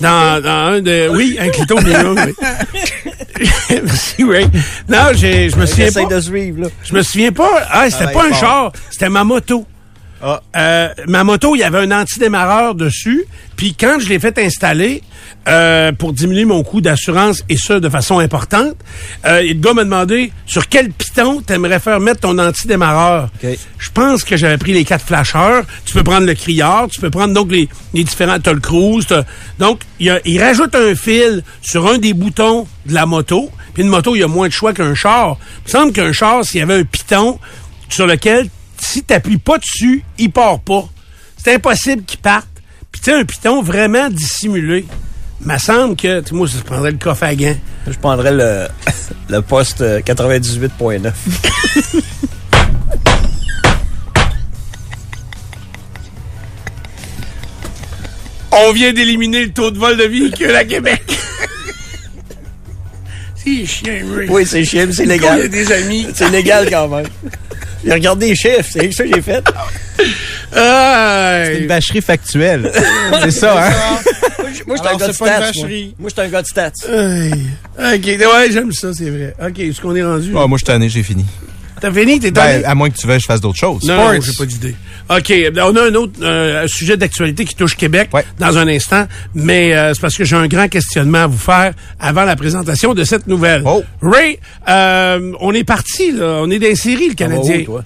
Dans, dans un de. Oui, un clito, oui. Merci, Ray. Non, j'ai- je me souviens pas. de suivre, là. Je me souviens pas. Ah, c'était pas un char, c'était ma moto. Ah. Euh, ma moto, il y avait un antidémarreur dessus. Puis quand je l'ai fait installer euh, pour diminuer mon coût d'assurance et ça de façon importante, euh, le gars m'a demandé sur quel piton t'aimerais faire mettre ton antidémarreur? OK. Je pense que j'avais pris les quatre flasheurs. Tu peux prendre le criard, tu peux prendre donc les, les différents. T'as le cruise. Donc il, a- il rajoute un fil sur un des boutons de la moto. Puis une moto, il y a moins de choix qu'un char. Il me semble qu'un char, s'il y avait un piton sur lequel si t'appuies pas dessus, il part pas. C'est impossible qu'il parte. Puis tu sais, un piton vraiment dissimulé. Me semble que, tu moi, je prendrais le coffre à gants. Je prendrais le, le poste euh, 98.9. On vient d'éliminer le taux de vol de véhicules à Québec. C'est chien, Ray. Oui, c'est chiant, c'est Il y a légal. des amis. C'est légal quand même. J'ai regardé les chiffres, c'est ça que j'ai fait. C'est une vacherie factuelle. c'est ça, hein? Moi, je suis un gars de stats. Moi, je suis un gars de stats. OK, ouais, j'aime ça, c'est vrai. OK, est-ce qu'on est rendu? Ah, moi, je suis tanné, j'ai fini. T'as fini? T'es Ben, tanné? à moins que tu veuilles que je fasse d'autres choses. Non, j'ai pas d'idée. OK, ben, on a un autre euh, sujet d'actualité qui touche Québec Ouais. dans un instant, mais euh, c'est parce que j'ai un grand questionnement à vous faire avant la présentation de cette nouvelle. Oh. Ray, euh, on est parti, là. On est des séries, le Canadien. où, toi?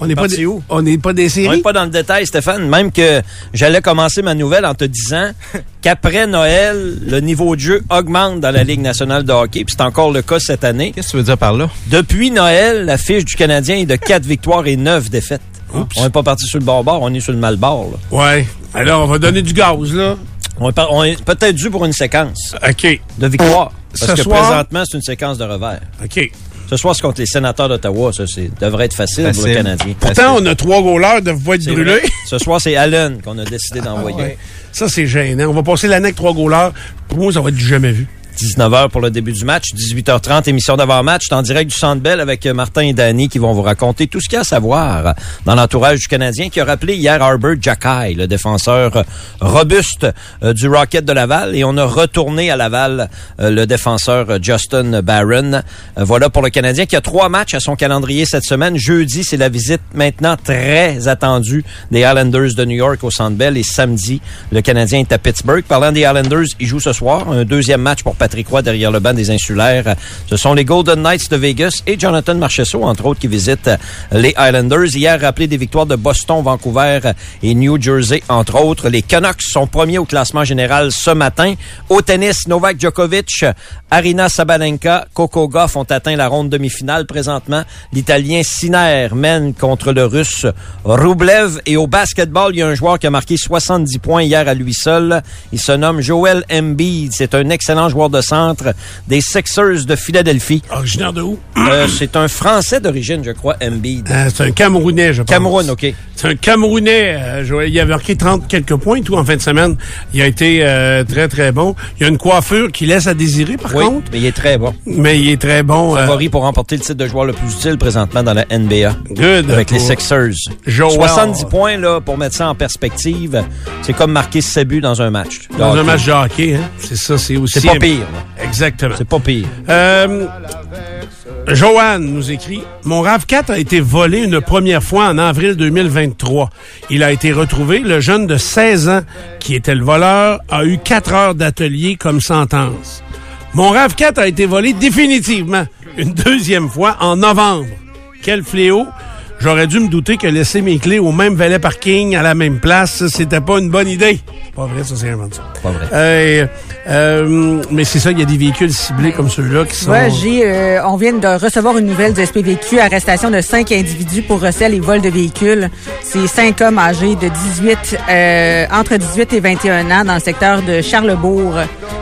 On n'est pas, où? on n'est pas des On séries. n'est pas dans le détail, Stéphane. Même que j'allais commencer ma nouvelle en te disant qu'après Noël, le niveau de jeu augmente dans la Ligue nationale de hockey. Puis c'est encore le cas cette année. Qu'est-ce que tu veux dire par là? Depuis Noël, la fiche du Canadien est de 4 victoires et 9 défaites. Oups. On n'est pas parti sur le bord-bord, on est sur le mal-bord. là. Ouais. Alors, on va donner du gaz, là. On est, par- on est peut-être dû pour une séquence OK. de victoires. Parce Ce que soir- présentement, c'est une séquence de revers. OK. Ce soir, c'est contre les sénateurs d'Ottawa. Ça, c'est devrait être facile, pour le. Canadien. Pourtant, on a trois goalers de voix de vrai. Ce soir, c'est Allen qu'on a décidé d'envoyer. Ça, c'est gênant. On va passer l'année avec trois goalers. Pour moi, ça va être du jamais vu. 19h pour le début du match, 18h30, émission d'avant-match. En direct du Centre Bell avec euh, Martin et Danny qui vont vous raconter tout ce qu'il y a à savoir dans l'entourage du Canadien qui a rappelé hier Arbor Jackay, le défenseur euh, robuste euh, du Rocket de Laval. Et on a retourné à Laval le défenseur Justin Barron. Voilà pour le Canadien qui a trois matchs à son calendrier cette semaine. Jeudi, c'est la visite maintenant très attendue des Islanders de New York au Centre Bell. Et samedi, le Canadien est à Pittsburgh. Parlant des Islanders, ils jouent ce soir. Un deuxième match pour Roy derrière le banc des Insulaires. Ce sont les Golden Knights de Vegas et Jonathan Marchesso, entre autres, qui visitent les Islanders. Hier, rappelé des victoires de Boston, Vancouver et New Jersey, entre autres. Les Canucks sont premiers au classement général ce matin. Au tennis, Novak Djokovic, Arina Sabalenka, Coco Goff ont atteint la ronde demi-finale. Présentement, l'Italien Sinner mène contre le Russe Rublev. Et au basketball, il y a un joueur qui a marqué 70 points hier à lui seul. Il se nomme Joel Embiid. C'est un excellent joueur de centre des Sixers de Philadelphie. Originaire de où? Euh, c'est un Français d'origine, je crois, Embiid. Euh, c'est un Camerounais, je pense. Cameroun, OK. C'est un Camerounais. euh, Joël. il a marqué 30 quelques points, tout, en fin de semaine. Il a été euh, très, très bon. Il a une coiffure qui laisse à désirer, par Oui, contre. mais il est très bon. Mais il est très bon. Favori pour remporter le titre de joueur le plus utile présentement dans la NBA. good. avec les Sixers. Joel. 70 points, là, pour mettre ça en perspective, c'est comme marquer 7 buts dans un match. Dans un match de hockey, hein. C'est ça, c'est aussi... C'est pas pire. Là. Exactement. C'est pas pire. Euh, Joanne nous écrit Mon RAV4 a été volé une première fois en avril 2023. Il a été retrouvé. Le jeune de 16 ans qui était le voleur a eu 4 heures d'atelier comme sentence. Mon RAV4 a été volé définitivement une deuxième fois en novembre. Quel fléau. J'aurais dû me douter que laisser mes clés au même valet parking à la même place, ça, c'était pas une bonne idée. Pas vrai, ça, c'est inventé. Pas vrai. Euh, euh, mais c'est ça, il y a des véhicules ciblés comme ceux-là qui sont... Ouais, j'ai, euh, on vient de recevoir une nouvelle du SPVQ, arrestation de cinq individus pour recel et vol de véhicules. C'est cinq hommes âgés de 18, euh, entre 18 et 21 ans dans le secteur de Charlebourg.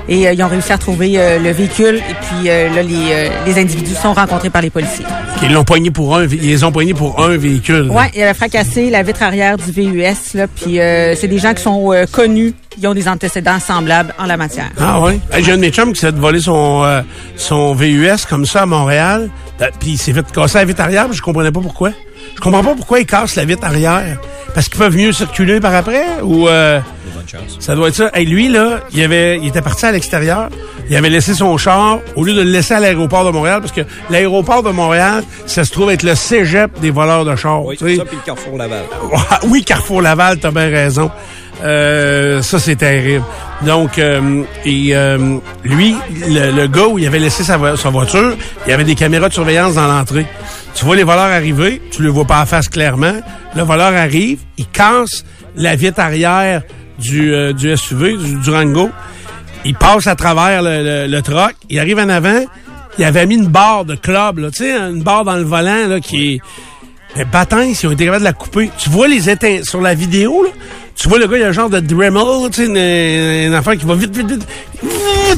Et euh, ils ont réussi à trouver euh, le véhicule. Et puis euh, là, les, euh, les individus sont rencontrés par les policiers. Ils l'ont poigné pour un, ils les ont poignés pour un véhicule. Ouais, il avait fracassé la vitre arrière du VUS. Là, puis euh, c'est des gens qui sont euh, connus, qui ont des antécédents semblables en la matière. Ah oui? Hey, J'ai un de mes chums qui s'est volé son, euh, son VUS comme ça à Montréal. Puis il s'est fait casser la vitre arrière, je comprenais pas pourquoi. Je comprends pas pourquoi il casse la vitre arrière. Parce qu'ils peuvent mieux circuler par après? Ou euh, ça doit être ça. Hey, lui, là, il, avait, il était parti à l'extérieur. Il avait laissé son char au lieu de le laisser à l'aéroport de Montréal, parce que l'aéroport de Montréal, ça se trouve être le cégep des voleurs de chars. Oui, ça, puis le Carrefour Laval. oui, Carrefour Laval, t'as bien raison. Euh, ça, c'est terrible. Donc, euh, et, euh, lui, le, le gars où il avait laissé sa, sa voiture, il y avait des caméras de surveillance dans l'entrée. Tu vois les voleurs arriver, tu le vois pas en face clairement. Le voleur arrive, il casse la vitre arrière du, euh, du SUV, du Durango. Il passe à travers le, le, le truck, il arrive en avant, il avait mis une barre de club, tu sais, une barre dans le volant là, qui est... Mais ils ont été capables de la couper. Tu vois les éteintes sur la vidéo, là. Tu vois le gars, il a un genre de Dremel, tu sais, une, une affaire qui va vite, vite, vite.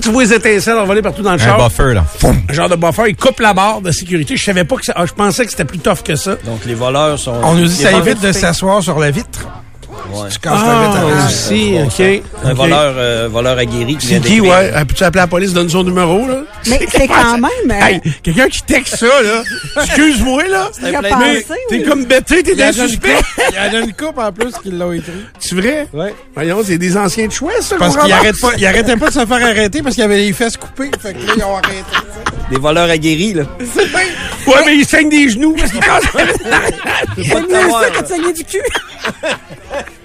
Tu vois les étincelles envoler partout dans le Un char. buffer, là. Foum. Un genre de buffer. Il coupe la barre de sécurité. Je savais pas que ça, ah, je pensais que c'était plus tough que ça. Donc, les voleurs sont... On nous dit ça évite de s'asseoir sur la vitre. Ouais. Tu casses Ah, arrière. aussi, bon OK. Un voleur, euh, voleur aguerri qui C'est vient qui, ouais? Ah, Peux-tu appeler la police, donne son numéro, là? Mais c'est quand même... euh, Hey, quelqu'un qui texte ça, là. Excuse-moi, là. pensé, T'es oui. comme bêté, t'es un suspect. il y en a une coupe en plus qui l'ont écrit. C'est vrai? Ouais. Voyons, c'est des anciens de choix, ça, Parce qu'on qu'il ramasse. arrête pas, il arrêtait pas de se faire arrêter parce qu'il avait les fesses coupées. Fait que là, ils ont arrêté. Des voleurs aguerris, là. Ouais, mais il saigne des genoux parce qu'il casse. Pas de C'est mieux ça que de saigner du cul.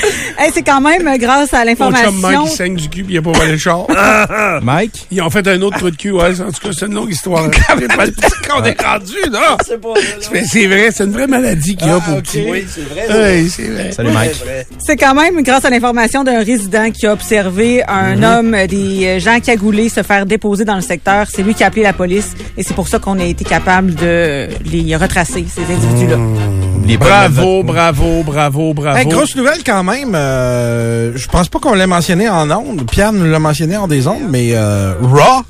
Hey, c'est quand même euh, grâce à Mon chum Mike, l'information. il saigne du cul il a pas volé le char. Mike? Ils ont fait un autre trou de cul, ouais. En tout cas, c'est une longue histoire. qu'on est rendu, là. C'est pas Mais c'est vrai, c'est une vraie maladie qu'il y a pour ok. petit. Oui, c'est vrai. Oui, c'est vrai. Salut, Mike. C'est quand même grâce à l'information d'un résident qui a observé un homme, euh, des euh, gens cagoulés se faire déposer dans le secteur. C'est lui qui a appelé la police et c'est pour ça qu'on a été capable de les retracer, ces individus-là. Bravo, bravo, bravo, bravo. Hey, grosse nouvelle quand même. euh, je pense pas qu'on l'ait mentionné en ondes. Pierre nous l'a mentionné en des ondes, mais euh, Raw,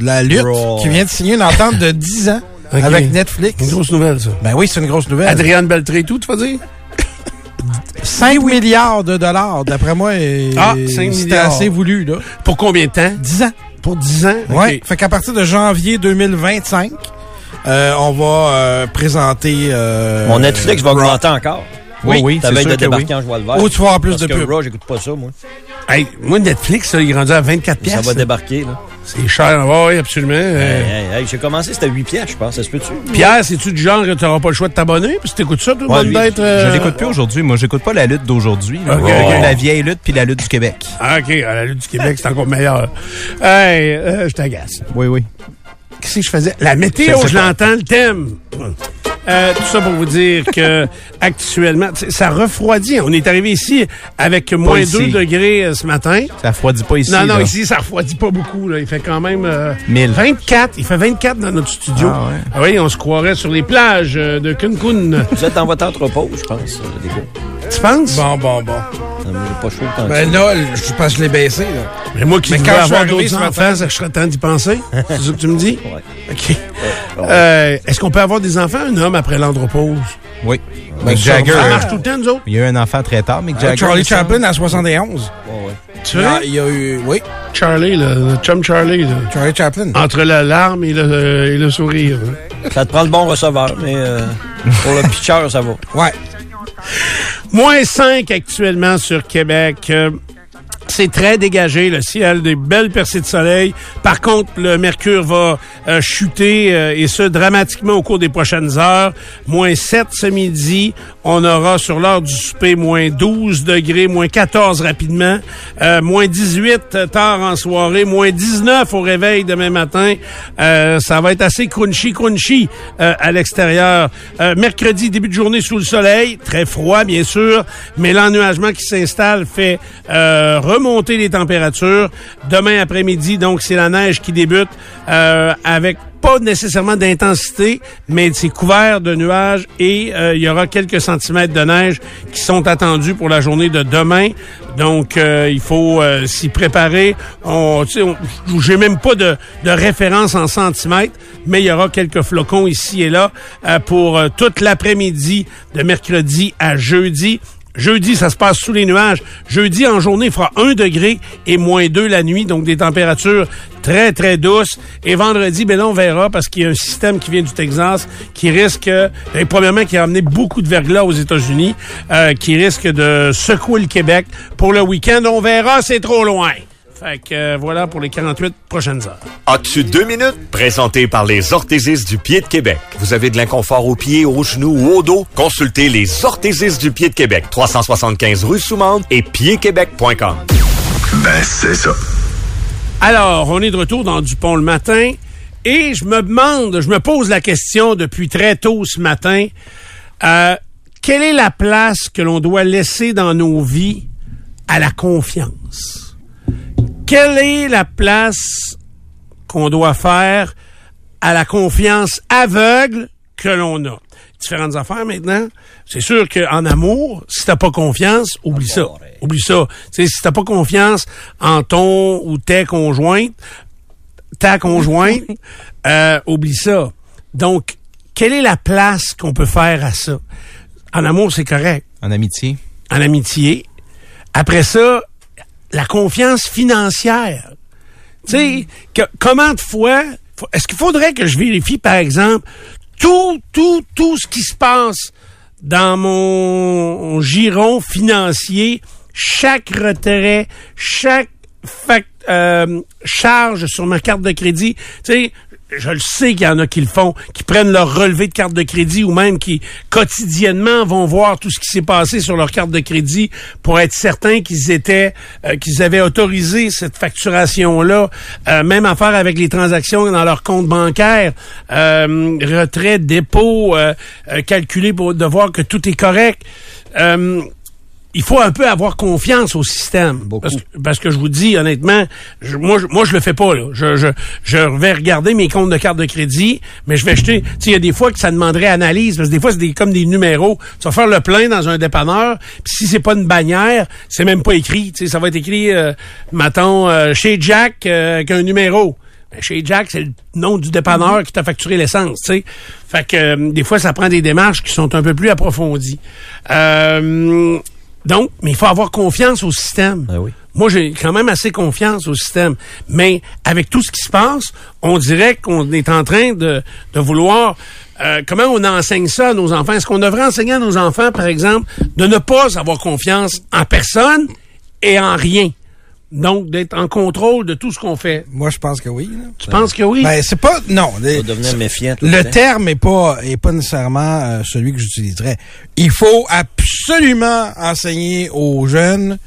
la lutte, Raw. qui vient de signer une entente de 10 ans avec Netflix. Une grosse nouvelle, ça. Ben oui, c'est une grosse nouvelle. Adrienne Beltré et tout, tu vas dire? 5 milliards de dollars, d'après moi. Ah, 5 C'était assez voulu, là. Pour combien de temps? 10 ans. Pour 10 ans? Ouais. Ok. Fait qu'à partir de janvier 2025, euh, on va euh, présenter. Euh, Mon Netflix va augmenter encore. Oui, oui, Ça va être de débarquer en joie le vert. Ou tu vas avoir plus Parce de pubs. Raw, j'écoute pas ça, moi. Hey, moi, Netflix, là, il est rendu à 24 Ça pièces. va débarquer, là. C'est cher. Oui, absolument. Hey, hey, hey, j'ai commencé, c'était 8 pièces, je pense. Ça se peut-tu? Pierre, c'est-tu du genre que tu n'auras pas le choix de t'abonner? Puis si t'écoutes ça, tout le monde d'être... Je l'écoute plus aujourd'hui. Moi, j'écoute pas la lutte d'aujourd'hui. La vieille lutte puis la lutte du Québec. Ah, OK, à la lutte du Québec, c'est encore meilleur. Hey, euh, je t'agace. Oui, oui. Qu'est-ce que je faisais? La météo, Je l'entends, le thème. Euh, tout ça pour vous dire que actuellement, ça refroidit. On est arrivé ici avec moins ici. 2 degrés euh, ce matin. Ça refroidit pas ici. non, non, là. ici, ça refroidit pas beaucoup. Là. Il fait quand même euh, 1000. 24. Il fait 24 dans notre studio. Ah ouais. Ah oui, on se croirait sur les plages euh, de Cancun. Vous êtes dans votre entrepôt, je pense, euh, les gars. tu penses? Bon, bon, bon. Euh, pas chaud tant Ben là, je pense que je l'ai baissé, là. Mais moi qui Mais veux quand je suis avoir d'autres enfants, je serais temps d'y penser. C'est ça que tu me dis? Ouais. OK. Euh, Est-ce qu'on peut avoir des enfants, un homme, après l'andropause? Oui. Ben, Mick Jagger. ça euh, marche tout le temps, nous autres? Il y a eu un enfant très tard, Mick Jagger. Charlie. Chaplin à 71. Ouais, ouais. Tu vois? il y a eu, oui, Charlie, là, le chum Charlie, là. Charlie Chaplin. Entre la larme et le, et le sourire. hein. Ça te prend le bon receveur, mais euh, pour le pitcher, ça va. Ouais. Moins 5 actuellement sur Québec. C'est très dégagé, le ciel, des belles percées de soleil. Par contre, le mercure va euh, chuter, euh, et ce, dramatiquement au cours des prochaines heures. Moins 7 ce midi. On aura sur l'heure du souper moins 12 degrés, moins 14 rapidement, euh, moins 18 tard en soirée, moins 19 au réveil demain matin. Euh, ça va être assez crunchy, crunchy euh, à l'extérieur. Euh, mercredi, début de journée sous le soleil, très froid bien sûr, mais l'ennuagement qui s'installe fait remonter les températures. Demain après-midi, donc c'est la neige qui débute euh, avec pas nécessairement d'intensité, mais c'est couvert de nuages et euh, il y aura quelques centimètres de neige qui sont attendus pour la journée de demain. Donc, euh, il faut s'y préparer. On, on- j'ai même pas de, de référence en centimètres, mais il y aura quelques flocons ici et là pour toute l'après-midi de mercredi à jeudi. Jeudi, ça se passe sous les nuages. Jeudi, en journée, il fera 1 degré et moins 2 la nuit, donc des températures très, très douces. Et vendredi, ben là, on verra parce qu'il y a un système qui vient du Texas qui risque, ben, premièrement, qui a amené beaucoup de verglas aux États-Unis, euh, qui risque de secouer le Québec pour le week-end. On verra, c'est trop loin. Fait que euh, voilà pour les 48 prochaines heures. As-tu deux minutes? Présenté par les orthésistes du pied de Québec. Vous avez de l'inconfort aux pieds, aux genoux ou au dos? Consultez les orthésistes du pied de Québec. 375 rue Soumande et piedquebec.com. Ben, c'est ça. Alors, on est de retour dans Dupont le matin et je me demande, je me pose la question depuis très tôt ce matin, euh, quelle est la place que l'on doit laisser dans nos vies à la confiance? Quelle est la place qu'on doit faire à la confiance aveugle que l'on a? Différentes affaires maintenant. C'est sûr qu'en amour, si t'as pas confiance, oublie ça. Oublie ça. Tu sais, si t'as pas confiance en ton ou tes conjointes, ta conjointe, euh, oublie ça. Donc, quelle est la place qu'on peut faire à ça? En amour, c'est correct. En amitié. En amitié. Après ça, la confiance financière. Tu sais, comment de fois, est-ce qu'il faudrait que je vérifie, par exemple, tout, tout, tout ce qui se passe dans mon giron financier, chaque retrait, chaque fac- euh, charge sur ma carte de crédit? Tu sais, je le sais qu'il y en a qui le font, qui prennent leur relevé de carte de crédit ou même qui quotidiennement vont voir tout ce qui s'est passé sur leur carte de crédit pour être certains qu'ils étaient, euh, qu'ils avaient autorisé cette facturation-là. Euh, même affaire avec les transactions dans leur compte bancaire, euh, retrait, dépôt, euh, euh, calculé pour de voir que tout est correct. Euh, il faut un peu avoir confiance au système. Parce, que- parce que je vous dis, honnêtement, je- moi, je, moi, je le fais pas. Là. Je, je, je vais regarder mes comptes de carte de crédit, mais je vais acheter... Tu sais, il y a des fois que ça demanderait analyse, parce que des fois, c'est des, comme des numéros. Tu vas faire le plein dans un dépanneur, puis si c'est pas une bannière, c'est même pas écrit. Tu sais, ça va être écrit, euh, mettons, euh, chez Jack, euh, avec un numéro. Ben, chez Jack, c'est le nom du dépanneur qui t'a facturé l'essence, tu sais. Fait que euh, des fois, ça prend des démarches qui sont un peu plus approfondies. Euh, donc, mais il faut avoir confiance au système. Moi, j'ai quand même assez confiance au système. Mais avec tout ce qui se passe, on dirait qu'on est en train de, de vouloir... euh, comment on enseigne ça à nos enfants? Est-ce qu'on devrait enseigner à nos enfants, par exemple, de ne pas avoir confiance en personne et en rien? Donc, d'être en contrôle de tout ce qu'on fait. Moi, je pense que oui. là. Tu penses que oui? Ben, c'est pas. Non. les- devenir méfiant. tout Le terme est pas est pas nécessairement euh, celui que j'utiliserais. Il faut absolument enseigner aux jeunes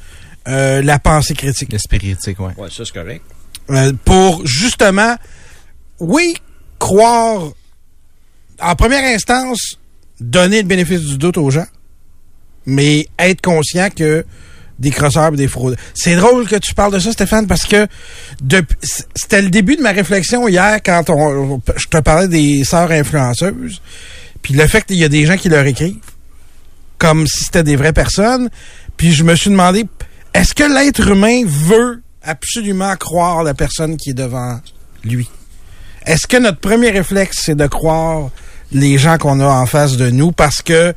euh, la pensée critique. L'esprit critique, ouais. Ouais, ça, c'est correct. Euh, pour justement, oui, croire en première instance, donner le bénéfice du doute aux gens, mais être conscient que des crosseurs et des fraudes. C'est drôle que tu parles de ça, Stéphane, parce que c'était le début de ma réflexion hier quand on, je te parlais des sœurs influenceuses, puis le fait qu'il y a des gens qui leur écrivent comme si c'était des vraies personnes, puis je me suis demandé, est-ce que l'être humain veut absolument croire la personne qui est devant lui? Est-ce que notre premier réflexe, c'est de croire les gens qu'on a en face de nous parce que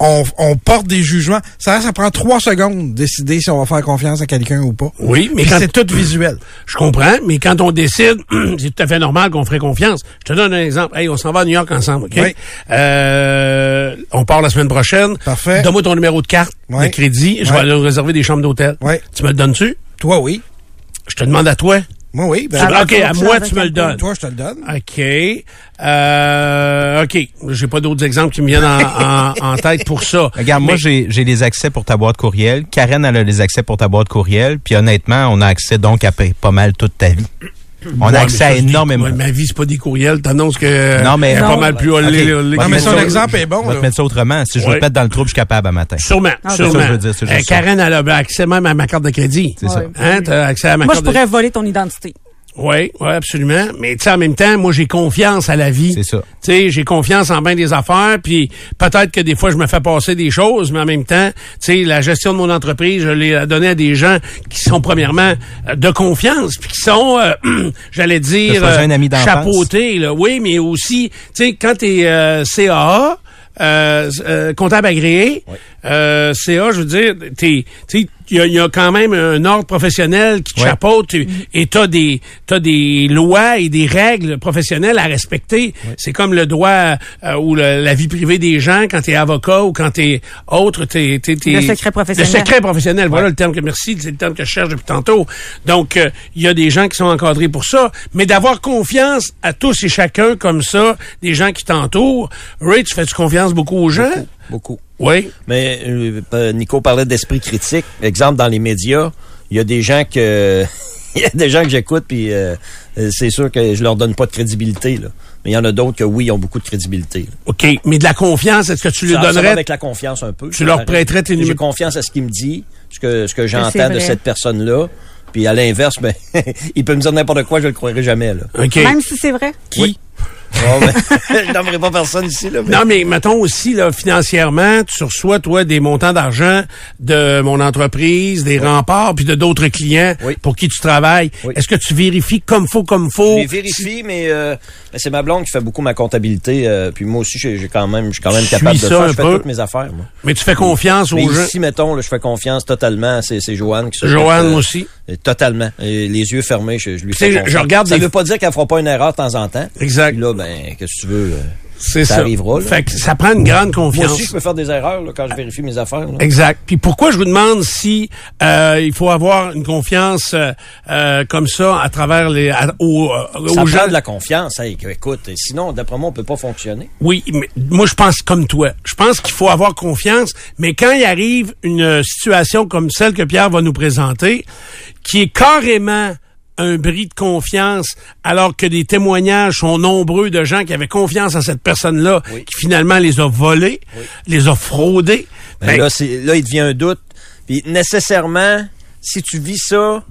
on, on porte des jugements. Ça, ça prend trois secondes de décider si on va faire confiance à quelqu'un ou pas. Oui, mais c'est tout visuel. Je comprends, mais quand on décide, c'est tout à fait normal qu'on ferait confiance. Je te donne un exemple. Hey, on s'en va à New York ensemble, OK? Oui. Euh, on part la semaine prochaine. Parfait. Donne-moi ton numéro de carte Oui. de crédit. Je Oui. vais aller réserver des chambres d'hôtel. Oui. Tu me le donnes-tu? Toi, oui. Je te demande à toi. Moi, oui. Ben, Tu- va OK, à moi, tu me le donnes. Toi, je te le donne. OK. Euh, OK. J'ai pas d'autres exemples qui me viennent en, en- en tête pour ça. Regarde, moi, Mais- j'ai j'ai les accès pour ta boîte courriel. Karen, elle a les accès pour ta boîte courriel. Puis honnêtement, on a accès donc à pa- pas mal toute ta vie. On Ouais, a accès ça, à énormément. ouais, ma vie, c'est pas des courriels. T'annonces que Non, mais- pas mal plus olé, Non, mais son ça. exemple est bon. On va te mettre ça autrement. Si je veux Ouais. te mettre dans le trouble, je suis capable à matin. Sûrement, c'est sûrement. ça que je veux dire, c'est juste Euh, ça. Karen, elle a accès même à ma carte de crédit. C'est ça. Hein, t'as accès à ma Moi, je carte de pourrais voler ton identité. Oui, oui, absolument. Mais tu sais, en même temps, moi, j'ai confiance à la vie. C'est ça. Tu sais, j'ai confiance en bien des affaires, puis peut-être que des fois, je me fais passer des choses, mais en même temps, tu sais, la gestion de mon entreprise, je l'ai donnée à des gens qui sont, premièrement, euh, de confiance, puis qui sont, euh, j'allais dire, d'enfance. chapeautés, là. Oui, mais aussi, tu sais, quand t'es euh, CAA, euh, euh, comptable agréé, euh, CA, je veux dire, t'es, il y a, il y a quand même un ordre professionnel qui te Ouais. chapeaute tu- et t'as des, t'as des lois et des règles professionnelles à respecter. C'est comme le droit euh, ou le- la vie privée des gens quand t'es avocat ou quand t'es autre, t'es, t'es, t'es- Le secret professionnel. Le secret professionnel, voilà le terme que merci, c'est le terme que je cherche depuis tantôt. Donc, euh, il y a des gens qui sont encadrés pour ça, mais d'avoir confiance à tous et chacun comme ça, des gens qui t'entourent. Ray, tu fais-tu confiance beaucoup aux gens? Beaucoup. Oui. Mais euh, Nico parlait d'esprit critique. Exemple, dans les médias, il y a des gens que il y a des gens que j'écoute puis euh, euh, c'est sûr que je leur donne pas de crédibilité là. Mais il y en a d'autres que oui, ils ont beaucoup de crédibilité. là. OK. Mais de la confiance, est-ce que tu lui ça, ça va donnerais? avec la confiance un peu. Tu leur prêterais tes J'ai confiance à ce qu'il me dit, ce que ce que j'entends de cette personne-là. Puis à l'inverse, ben, il peut me dire n'importe quoi, je le croirai jamais là. OK. Même si c'est vrai? Qui? Ben, je pas personne ici là. mais- Non, mais mettons aussi, là, financièrement, tu reçois, toi, des montants d'argent de mon entreprise, des remparts, puis de d'autres clients Oui. pour qui tu travailles. Oui. Est-ce que tu vérifies comme faut, comme faut? Je les vérifie, mais euh, ben, c'est ma blonde qui fait beaucoup ma comptabilité. euh, puis moi aussi, j'ai quand même, je suis quand même capable de ça faire. Je fais peu. toutes mes affaires, moi. Mais tu fais confiance Mais aux gens? ici, mettons, là, je fais confiance totalement. C'est Joanne qui s'occupe, Joanne, moi aussi. Euh, Totalement. Et les yeux fermés, je, je lui Tu sais, fais je- je regarde Ça des- veut pas dire qu'elle fera pas une erreur de temps en temps. Exact. Puis là, ben, qu'est-ce que tu veux? C'est ça ça. arrivera, là. Fait que ça prend une grande Moi confiance. aussi, je peux faire des erreurs là, quand je vérifie mes affaires. là. Exact. Puis pourquoi je vous demande si euh, il faut avoir une confiance euh, euh, comme ça à travers les à- aux, euh, Ça aux prend gens de la confiance. Hey, écoute, sinon, d'après moi, on peut pas fonctionner. Oui, mais moi je pense comme toi. Je pense qu'il faut avoir confiance, mais quand il arrive une situation comme celle que Pierre va nous présenter, qui est carrément un bris de confiance, alors que des témoignages sont nombreux de gens qui avaient confiance en cette personne-là, Oui. qui finalement les a volés, les a fraudés. Ben, Ben, là, c'est, là, il devient un doute. Puis nécessairement, si tu vis ça,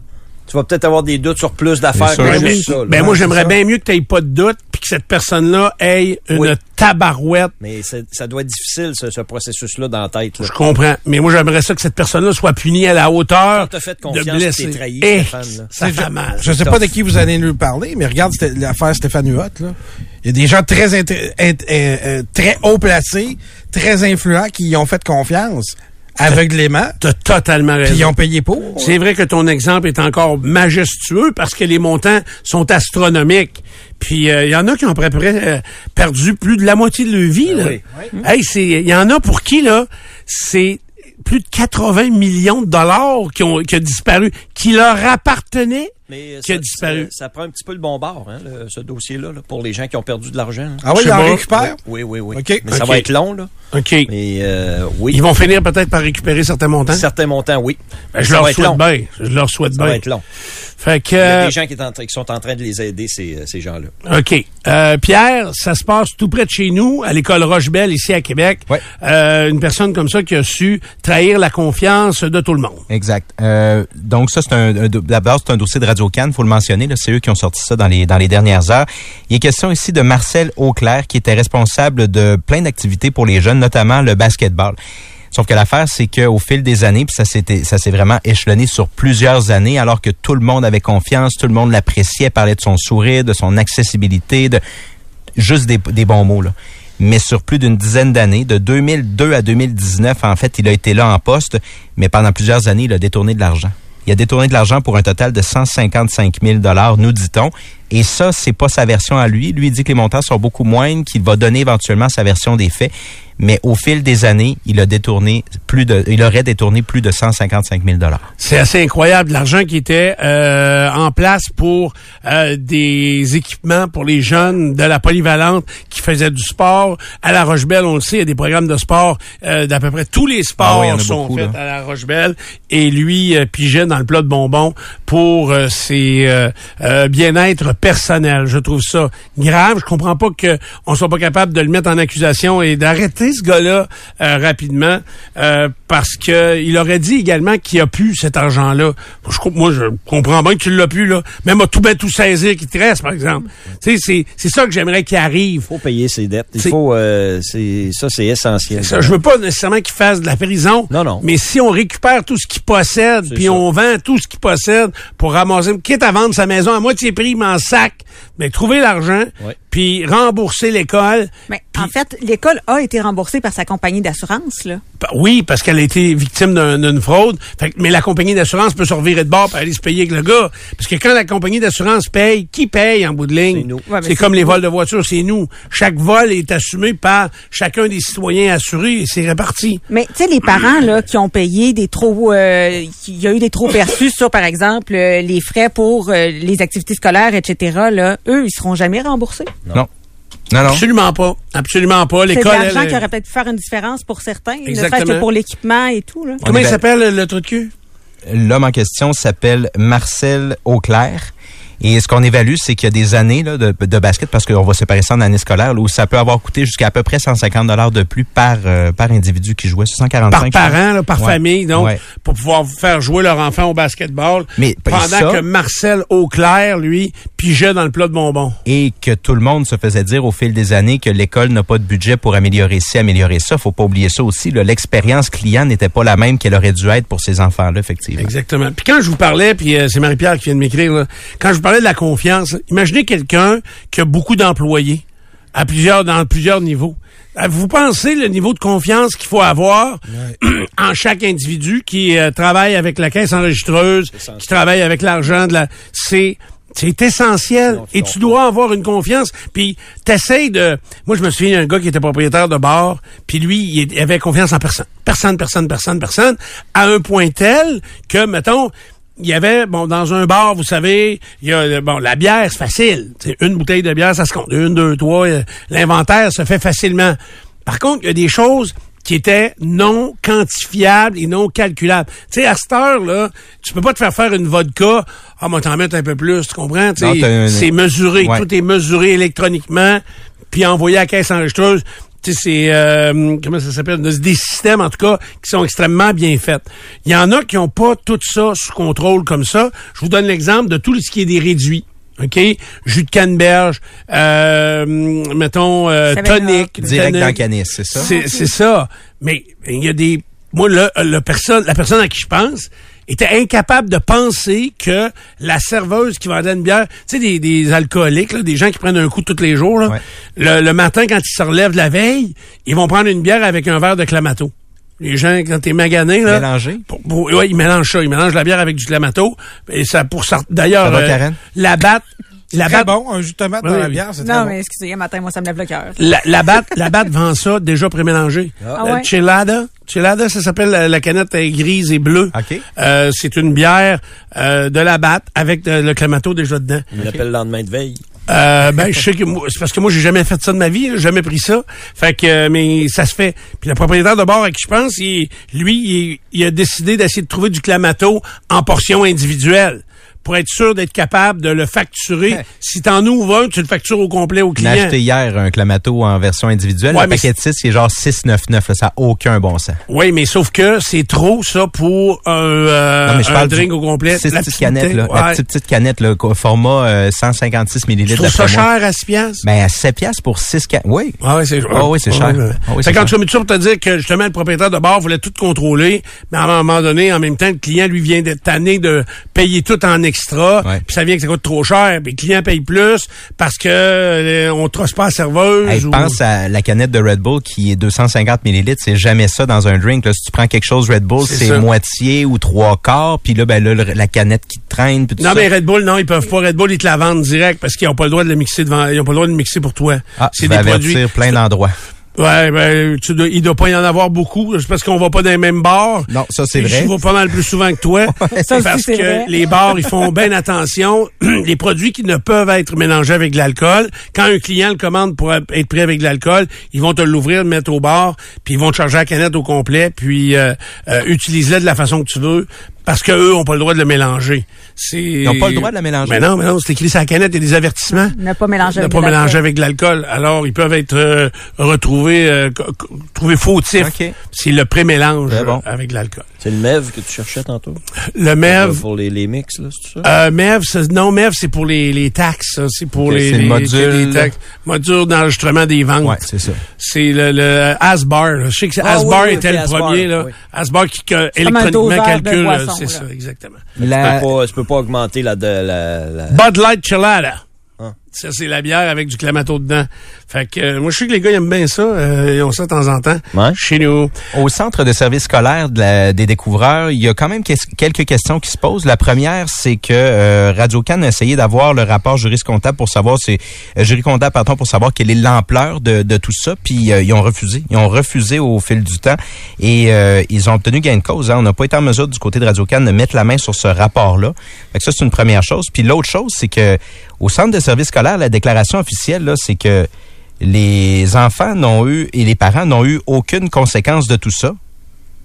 tu vas peut-être avoir des doutes sur plus d'affaires que ben, juste ça. Ben, moi j'aimerais bien mieux que tu pas de doute, que cette personne-là ait une Oui. tabarouette Mais ça doit être difficile, ce, ce processus-là, dans la tête. là. Je comprends. Mais moi, j'aimerais ça que cette personne-là soit punie à la hauteur Quand t'as fait de confiance, blesser. t'es trahi, Eh, Stéphane, là. ça fait mal. Je sais pas de qui vous allez nous parler, mais regarde l'affaire Stéphane Huot, là. Il y a des gens très euh, euh, très haut placés, très influents qui y ont fait confiance aveuglément, T'as totalement puis ils raison. ont payé pour. C'est vrai que ton exemple est encore majestueux parce que les montants sont astronomiques. Puis il y en a qui ont à peu près euh, perdu plus de la moitié de leur vie. là. oui. Hey, c'est il y en a pour qui là, c'est plus de 80 millions de dollars qui ont qui a disparu, qui leur appartenaient. Mais qui a ça, disparu. Ça, ça prend un petit peu le bon bord, hein, le- ce dossier-là, là, pour les gens qui ont perdu de l'argent. Ah oui, ils en récupèrent? Oui, oui, oui. Mais ça va être long, là. OK. Mais euh, oui. Ils vont finir peut-être par récupérer certains montants? Certains montants, oui. Ben, je leur souhaite bien. Je leur souhaite Ça va bien. être long. Fait que Il y a euh, des gens qui, est en train- qui sont en train de les aider, ces, euh, ces gens-là. OK. Euh, Pierre, ça se passe tout près de chez nous, à l'école Rochebelle, ici à Québec. Ouais. Euh, une personne comme ça qui a su trahir la confiance de tout le monde. Exact. Euh, donc ça, c'est un, un- d'abord, c'est un dossier de Radio Cannes, faut le mentionner. C'est eux qui ont sorti ça dans les dernières heures. Il est question ici de Marcel Auclair, qui était responsable de plein d'activités pour les jeunes, notamment le basketball. Sauf que l'affaire, c'est qu'au fil des années, ça s'est vraiment échelonné sur plusieurs années, alors que tout le monde avait confiance, tout le monde l'appréciait, parlait de son sourire, de son accessibilité, de juste des, bons mots. Mais sur plus d'une dizaine d'années, de 2002 à 2019, en fait, il a été là en poste, mais pendant plusieurs années, il a détourné de l'argent. Il a détourné de l'argent pour un total de 155 000 dollars, nous dit-on. Et ça, c'est pas sa version à lui. Lui il dit que les montants sont beaucoup moindres, qu'il va donner éventuellement sa version des faits. Mais au fil des années, il a détourné plus de, il aurait détourné plus de 155 000 dollars. C'est assez incroyable l'argent qui était euh, en place pour euh, des équipements pour les jeunes de la polyvalente qui faisaient du sport à la Rochebelle. On le sait, il y a des programmes de sport euh, d'à peu près tous les sports Ah oui, il y en a sont beaucoup, faits là. à la Rochebelle. Et lui euh, pigeait dans le plat de bonbons pour euh, ses euh, bien-être personnel. Je trouve ça grave. Je comprends pas que on soit pas capable de le mettre en accusation et d'arrêter ce gars-là euh, rapidement euh, parce que il aurait dit également qu'il a pu cet argent-là. Je, moi, je comprends bien que tu l'as pu là. Même à tout ben tout saisir qui te reste, par exemple. Tu sais, c'est c'est ça que j'aimerais qu'il arrive. faut payer ses dettes. Il C'est- faut, euh, ça, c'est essentiel. Ça, je veux pas nécessairement qu'il fasse de la prison. Non, non. Mais si on récupère tout ce qu'il possède, puis on vend tout ce qu'il possède pour ramasser, quitte à vendre sa maison à moitié prix, mais en mais trouver l'argent. Puis rembourser l'école. Mais en fait, l'école a été remboursée par sa compagnie d'assurance, là. Pa- Oui, parce qu'elle a été victime d'un- d'une fraude. Fait que- mais la compagnie d'assurance peut se revirer de bord pour aller se payer avec le gars. Parce que quand la compagnie d'assurance paye, qui paye en bout de ligne? C'est nous. Ouais, c'est comme les vols de voitures, c'est nous. Chaque vol est assumé par chacun des citoyens assurés et c'est réparti. Mais tu sais, les parents là qui ont payé des trop, euh, il y a eu des trop perçus sur, par exemple, euh, les frais pour euh, les activités scolaires, etc. Là, eux, ils seront jamais remboursés. Non. Non, non. Absolument pas. Absolument pas. C'est de L'école. l'argent elle, qui aurait peut-être pu faire une différence pour certains, ne Exactement. que pour l'équipement et tout. Là. Comment il est- s'appelle le truc de cul? L'homme en question s'appelle Marcel Auclair. Et ce qu'on évalue, c'est qu'il y a des années là, de, de basket, parce qu'on va séparer ça en année scolaire, là, où ça peut avoir coûté jusqu'à à peu près 150 dollars de plus par, euh, par individu qui jouait. 145 Par parent, là, par Ouais. famille, donc, Ouais. pour pouvoir faire jouer leur enfant au basketball. Mais, pendant ça- que Marcel Auclair, lui, pigeait dans le plat de bonbons. Et que tout le monde se faisait dire au fil des années que l'école n'a pas de budget pour améliorer ci, améliorer ça. Faut pas oublier ça aussi. L'expérience client n'était pas la même qu'elle aurait dû être pour ces enfants-là, effectivement. Exactement. Puis quand je vous parlais, puis euh, c'est Marie-Pierre qui vient de m'écrire, quand je vous parlais de la confiance, imaginez quelqu'un qui a beaucoup d'employés à plusieurs dans plusieurs niveaux. Euh, Vous pensez le niveau de confiance qu'il faut avoir en chaque individu qui euh, travaille avec la caisse enregistreuse, qui travaille avec l'argent de la c'est c'est essentiel Non, et tu dois avoir une confiance. Puis t'essayes de. Moi, je me souviens d'un gars qui était propriétaire de bar, puis lui, il avait confiance en personne, personne, personne, personne, personne, à un point tel que, mettons, il y avait, bon, dans un bar, vous savez, il y a, bon, la bière, c'est facile. C'est une bouteille de bière, ça se compte. Une, deux, trois. euh, L'inventaire se fait facilement. Par contre, il y a des choses qui étaient non quantifiables et non calculables. Tu sais, à cette heure-là, tu peux pas te faire faire une vodka. Ah, moi, t'en mettre un peu plus, tu comprends? C'est mesuré. Ouais. Tout est mesuré électroniquement, puis envoyé à la caisse enregistreuse. Tu sais, c'est, euh, comment ça s'appelle? Des systèmes, en tout cas, qui sont extrêmement bien faits. Il y en a qui ont pas tout ça sous contrôle comme ça. Je vous donne l'exemple de tout ce qui est des réduits. OK? Jus de canneberge, euh, mettons, euh, tonic. Direct tonic. dans canis, c'est ça? C'est, c'est ça. Mais il y a des. Moi, le, le personne, la personne à qui je pense était incapable de penser que la serveuse qui vendait une bière, tu sais, des, des alcooliques, là, des gens qui prennent un coup tous les jours, là, Ouais. le, le matin, quand ils se relèvent la veille, ils vont prendre une bière avec un verre de clamato. Les gens, quand t'es magané, là. Pour- pour- ouais, ils mélangent ça. Ils mélangent la bière avec du clamato. Et ça, pour ça, d'ailleurs, euh, la batte, la Très batte, bon, un jus de tomate dans la bière, c'est Non, très mais bon. excusez, matin, moi, ça me lève le cœur. La, la batte, la batte vend ça déjà prémélangé. Ah Euh, ouais? Chelada. Chelada, ça s'appelle la, la canette est grise et bleue. OK. Euh, c'est une bière euh, de la batte avec de- le clamato déjà dedans. Il l'appelle le lendemain de veille. Euh, ben je sais que c'est parce que moi j'ai jamais fait ça de ma vie, j'ai jamais pris ça. Fait que euh, mais ça se fait. Puis le propriétaire de bar à qui je pense, il, lui il, il a décidé d'essayer de trouver du clamato en portions individuelles pour être sûr d'être capable de le facturer. Ouais. Si t'en ouvres un, tu le factures au complet au client. acheté hier un Clamato en version individuelle. Ouais, le paquet de 6, c'est genre 6,99. là, Ça n'a aucun bon sens. Oui, mais sauf que c'est trop ça pour un, euh, non, mais je un parle drink au complet. La petite canettes, là. La petite, petite canette, là, format euh, 156 millilitres. Tu ça cher à 6 piastres? Ben, à 7 piastres pour 6 canettes. Oui. Ah oui, c'est Ah oui, c'est cher. Ah oui, fait c'est quand cher. tu pour te dire que justement le propriétaire de bar voulait tout contrôler, mais à un moment donné, en même temps, le client lui vient d'être tanné de payer tout en extra, puis ça vient que ça coûte trop cher, puis le client paye plus parce que euh, on trosse pas la serveuse. Hey, ou- pense à la canette de Red Bull qui est 250 millilitres. C'est jamais ça dans un drink. Là, si tu prends quelque chose Red Bull, C'est moitié ou trois quarts. Puis là, ben là, le- la canette qui traîne. Puis tout Non, ça. mais Red Bull, non, ils peuvent pas. Red Bull, ils te la vendent direct parce qu'ils ont pas le droit de le mixer devant, ils ont pas le droit de le mixer pour toi. Ah, c'est des produits. plein d'endroits. Ouais, ben, tu dois, il doit pas y en avoir beaucoup. C'est parce qu'on va pas dans les mêmes bars. Non, ça, c'est vrai. Je vais pas mal plus souvent que toi. Ça aussi, parce que vrai. les bars, ils font bien attention. les produits qui ne peuvent être mélangés avec de l'alcool, quand un client le commande pour être pris avec de l'alcool, ils vont te l'ouvrir, le mettre au bar, puis ils vont te charger la canette au complet, puis euh, euh, utilise-le de la façon que tu veux. Parce que eux ont pas le droit de le mélanger. Ils ont pas le droit de la mélanger? Mais non, mais non, c'est écrit sur la canette, il y a des avertissements. Ne pas mélanger Ne avec pas de l'alcool. mélanger avec de l'alcool. Alors, ils peuvent être euh, retrouvés, euh, trouvés fautifs. OK. C'est le pré-mélange Très bon. euh, avec de l'alcool. C'est le MEV que tu cherchais tantôt? Le MEV, Pour les, les mix, là, c'est ça? euh, MEV, non, MEV, c'est pour les, les taxes. ça. C'est pour les, c'est le les- module. les taxes. Module d'enregistrement des ventes. Ouais, c'est ça. C'est le, le Asbar. là. Je sais que c'est Ah, Asbar oui, oui, était le Asbar, premier. Là. oui. Asbar qui électroniquement calcule. boisson, C'est là. ça, exactement. La- Tu peux pas, tu peux pas augmenter la, de, la, la- Bud Light Chelada. Ah. Ça, c'est la bière avec du clamato dedans. Fait que euh, moi, je sais que les gars ils aiment bien ça. Euh, ils ont ça de temps en temps. Ouais. Chez nous. Au centre de service scolaire de la- des découvreurs, il y a quand même ques- quelques questions qui se posent. La première, c'est que euh, Radio Can a essayé d'avoir le rapport juriscomptable pour savoir, c'est euh, juriscomptable pardon, pour savoir quelle est l'ampleur de, de tout ça. Puis euh, ils ont refusé. Ils ont refusé au fil du temps et euh, ils ont obtenu gain de cause. hein. On n'a pas été en mesure du côté de Radio Can de mettre la main sur ce rapport-là. Fait que ça, c'est une première chose. Puis l'autre chose, c'est que au centre de service scolaire, la déclaration officielle, c'est que les enfants n'ont eu et les parents n'ont eu aucune conséquence de tout ça.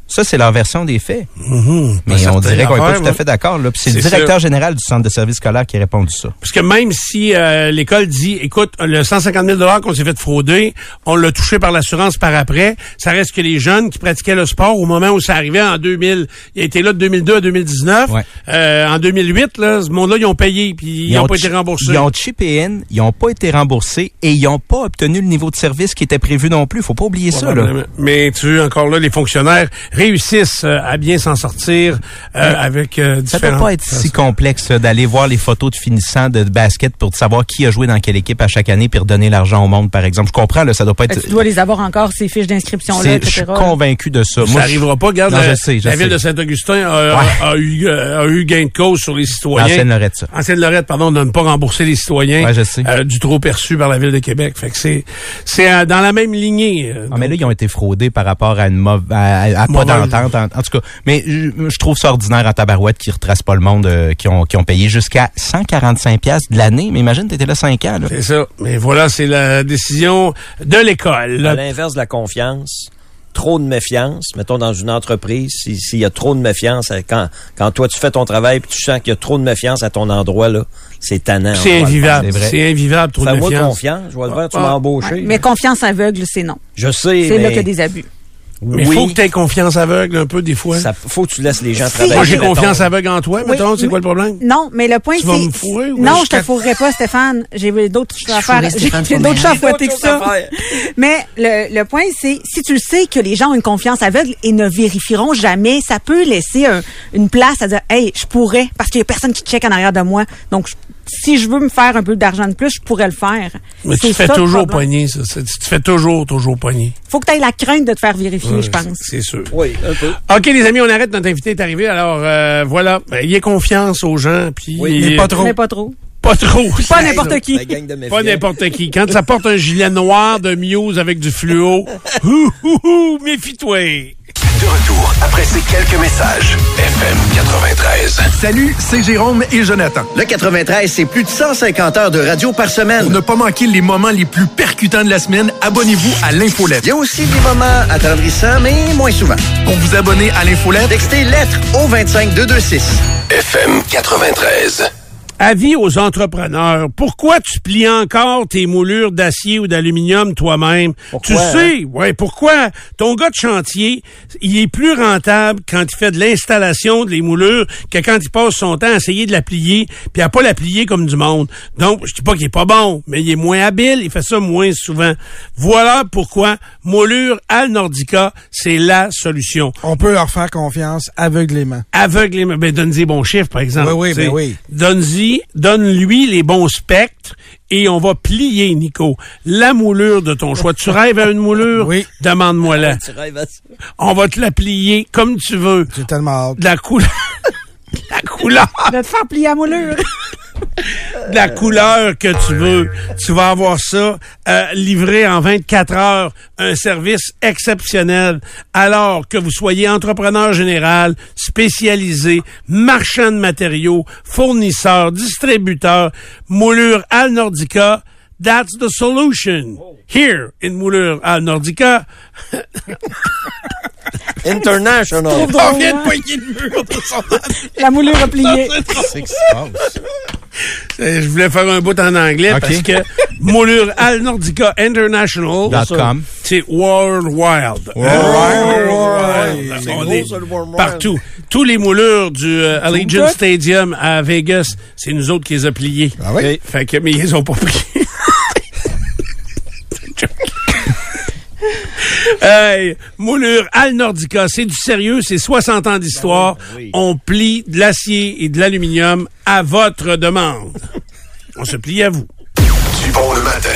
Ça, c'est leur version des faits. Mais Ben, on dirait qu'on n'est pas tout à fait d'accord. C'est le directeur général du centre de service scolaire qui a répondu ça. Parce que même si euh, l'école dit, écoute, le 150 000 qu'on s'est fait frauder, on l'a touché par l'assurance par après, ça reste que les jeunes qui pratiquaient le sport au moment où ça arrivait en 2000, il a été là de 2002 à 2019. Ouais. Euh, en 2008, là, ce monde-là, ils ont payé, puis ils n'ont pas été remboursés. Ils ont chippé in, ils n'ont pas été remboursés et ils n'ont pas obtenu le niveau de service qui était prévu non plus. faut pas oublier ça. Là. Probablement. Mais tu vois, encore là, les fonctionnaires réussissent euh, à bien s'en sortir euh, avec euh, Ça différents... peut pas être si complexe euh, d'aller voir les photos de finissants de basket pour savoir qui a joué dans quelle équipe à chaque année puis redonner l'argent au monde, par exemple. Je comprends, là, ça doit pas être... que Tu dois les avoir encore, ces fiches d'inscription-là, etc. Je suis convaincu de ça. Ça Moi, n'arrivera pas. Regarde, Non, la, je sais, je la ville de Saint-Augustin a, Ouais. a eu, euh, a eu gain de cause sur les citoyens. Ancienne Lorette, ça. Ancienne Lorette, pardon, de ne pas rembourser les citoyens Ouais, je sais. euh, du trop perçu par la ville de Québec. Fait que c'est c'est euh, dans la même lignée. euh, Ah, mais là, ils ont été fraudés par rapport à une mauvaise, à, à- à pas. D'entente. En, en tout cas, mais je, je trouve ça ordinaire en tabarouette qui retrace pas le monde, euh, qui ont, qui ont payé jusqu'à 145 pièces de l'année. Mais imagine, t'étais là 5 ans, là. c'est ça. Mais voilà, c'est la décision de l'école. À l'inverse de la confiance, trop de méfiance, mettons dans une entreprise, si- s'il y a trop de méfiance, euh, quand, quand toi tu fais ton travail puis tu sens qu'il y a trop de méfiance à ton endroit, là, c'est tannant. C'est invivable. c'est vrai. C'est invivable, trop de. Fais-moi méfiance. confiance, je vais le faire, tu Ah, m'as embauché. Ouais. Mais confiance aveugle, c'est non. je sais, C'est là mais qu'il y a des abus. Mais il oui, faut que tu aies confiance aveugle un peu des fois. ça, faut que tu laisses les gens Si. travailler. Moi, j'ai confiance aveugle en toi, Oui, mettons. C'est quoi le problème? Non, mais le point, Tu vas c'est... me fourrer ou Non, je te fourrerai pas, Stéphane. J'ai d'autres choses à faire. J'ai d'autres choses à fouetter que ça. Mais le, le point, c'est si tu le sais que les gens ont une confiance aveugle et ne vérifieront jamais, ça peut laisser un- une place à dire Hey, je pourrais, parce qu'il y a personne qui check en arrière de moi. Donc, je- si je veux me faire un peu d'argent de plus, je pourrais le faire. Mais tu te fais ça, toujours poigner, ça. Tu te fais toujours, toujours poigner. Faut que tu aies la crainte de te faire vérifier, Ouais, je pense. C'est sûr. Oui, un peu. OK, les amis, on arrête. Notre invité est arrivé. Alors, euh, voilà. Ben, Ayez confiance aux gens. Puis, Oui, mais pas trop. Mais pas trop. Pas trop. Pas n'importe qui. La gang de méfiants. Pas n'importe qui. Quand ça porte un gilet noir de Muse avec du fluo, hou, hou, hou, méfie-toi. De retour après ces quelques messages. FM 93. Salut, c'est Jérôme et Jonathan. Le 93, c'est plus de 150 heures de radio par semaine. Pour ne pas manquer les moments les plus percutants de la semaine, abonnez-vous à l'infolette. Il y a aussi des moments attendrissants, mais moins souvent. Pour vous abonner à l'infolette, Textez lettres au 25226. FM 93. Avis aux entrepreneurs. Pourquoi tu plies encore tes moulures d'acier ou d'aluminium toi-même? Tu Pourquoi, sais, ouais, pourquoi? Ton gars de chantier, il est plus rentable quand il fait de l'installation de les moulures que quand il passe son temps à essayer de la plier, puis à pas la plier comme du monde. Donc, je dis pas qu'il est pas bon, mais il est moins habile, il fait ça moins souvent. Voilà pourquoi moulure Al Nordica, c'est la solution. On peut leur faire confiance aveuglément. Aveuglément, ben donne-y bon chiffre, par exemple. Oui, oui, ben oui. Donne-y, donne-lui les bons spectres et on va plier, Nico, la moulure de ton choix. Tu rêves à une moulure? Oui. Demande-moi la. Tu rêves à ça. On va te la plier comme tu veux. J'ai tellement hâte. De la couleur. la couleur. De te faire plier à moulure. De la couleur que tu veux. Tu vas avoir ça euh, livré en 24 heures, un service exceptionnel. Alors que vous soyez entrepreneur général, spécialisé, marchand de matériaux, fournisseur, distributeur, moulure Al Nordica, that's the solution. Here in moulure Al Nordica, International. on vient de poigner le mur de son La moulure a plié. C'est que. Euh, Je voulais faire un bout en anglais parce que moulure Al Nordica International, Dot com. c'est World Wild. World On est World Wild. partout. Tous les moulures du euh, Allegiant. Stadium à Vegas, c'est nous autres qui les a pliés. Ah oui? Fait que, mais ils les ont pas pliés. Hey, moulure Al Nordica, c'est du sérieux, c'est 60 ans d'histoire. On plie de l'acier et de l'aluminium à votre demande. On se plie à vous. Du bon le matin.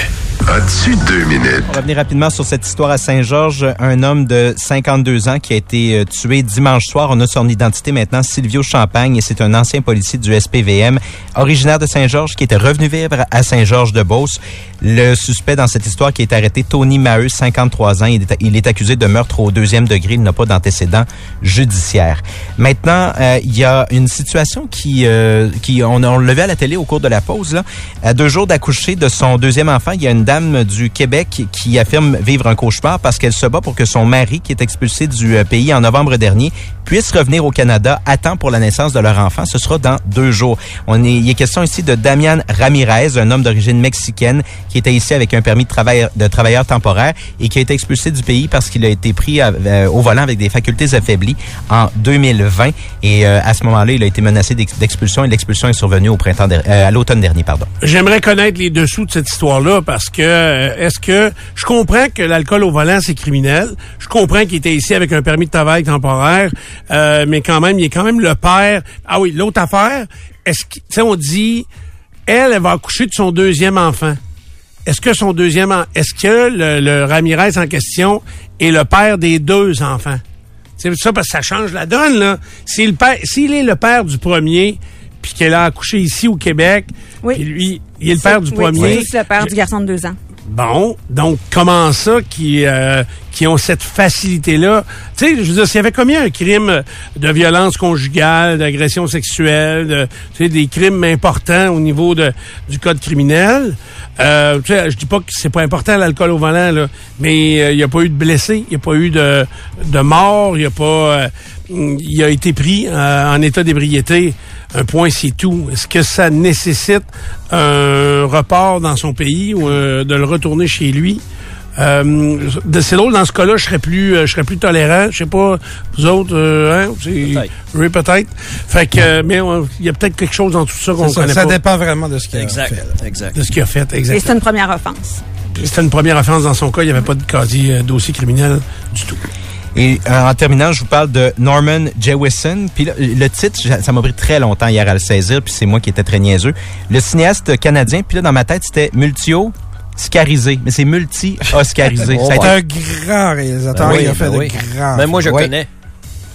As-tu deux minutes? On va revenir rapidement sur cette histoire à Saint-Georges. Un homme de 52 ans qui a été euh, tué dimanche soir. On a son identité maintenant, Silvio Champagne, et c'est un ancien policier du SPVM, originaire de Saint-Georges, qui était revenu vivre à Saint-Georges-de-Beauce. Le suspect dans cette histoire qui est arrêté, Tony Maheu, 53 ans, il est, il est accusé de meurtre au deuxième degré. Il n'a pas d'antécédent judiciaire. Maintenant, euh, il y a une situation qui, euh, qui on, on le vu à la télé au cours de la pause. Là. À deux jours d'accoucher de son deuxième enfant, il y a une dame du Québec qui affirme vivre un cauchemar parce qu'elle se bat pour que son mari, qui est expulsé du euh, pays en novembre dernier, puisse revenir au Canada à temps pour la naissance de leur enfant. Ce sera dans deux jours. On est, il est question ici de Damian Ramirez, un homme d'origine mexicaine qui était ici avec un permis de, travail, de travailleur temporaire et qui a été expulsé du pays parce qu'il a été pris à- euh, au volant avec des facultés affaiblies en 2020. Et euh, à ce moment-là, il a été menacé d'ex- d'expulsion et l'expulsion est survenue au printemps der- euh, à l'automne dernier. Pardon. J'aimerais connaître les dessous de cette histoire-là parce que euh, est-ce que je comprends que l'alcool au volant c'est criminel. Je comprends qu'il était ici avec un permis de travail temporaire, euh, mais quand même, il est quand même le père. Ah oui, l'autre affaire, est-ce que on dit elle, elle va accoucher de son deuxième enfant. Est-ce que son deuxième est-ce que le, Ramirez en question est le père des deux enfants? C'est ça parce que ça change la donne, là. S'il est le père du premier, puis qu'elle a accouché ici au Québec, Oui. puis lui, il est le père du Oui, premier. C'est le père du garçon de deux ans. Bon, donc comment ça qui euh, qui ont cette facilité-là? Tu sais, je veux dire, s'il y avait commis un crime de violence conjugale, d'agression sexuelle, de, tu sais, des crimes importants au niveau de du code criminel, euh, tu sais, je dis pas que c'est pas important l'alcool au volant là, mais euh, il n'y a pas eu de blessés, il n'y a pas eu de de mort, il n'y a pas euh, il a été pris euh, en état d'ébriété. Un point, c'est tout. Est-ce que ça nécessite un report dans son pays ou euh, de le retourner chez lui? Euh, de- c'est drôle, dans ce cas-là, je serais plus euh, je serais plus tolérant. Je sais pas, vous autres, euh, hein? Peut-être. Oui, peut-être. Fait que, euh, mais il y a peut-être quelque chose dans tout ça qu'on Ça, connaît ça pas. dépend vraiment de ce qu'il a Exact. fait. Exact. De ce qu'il a fait, Et exactement. c'est une première offense. C'était une première offense dans son cas. Il n'y avait pas de casier euh, dossier criminel du tout. Et euh, en terminant, je vous parle de Norman Jewison. Puis le titre, ça m'a pris très longtemps hier à le saisir, puis c'est moi qui étais très niaiseux. Le cinéaste canadien, puis là, dans ma tête, c'était multio scarisé, mais c'est multi-oscarisé. Oh, C'est un grand réalisateur. Ben oui, il a fait ben de oui. grands. Même moi, je Ouais. connais.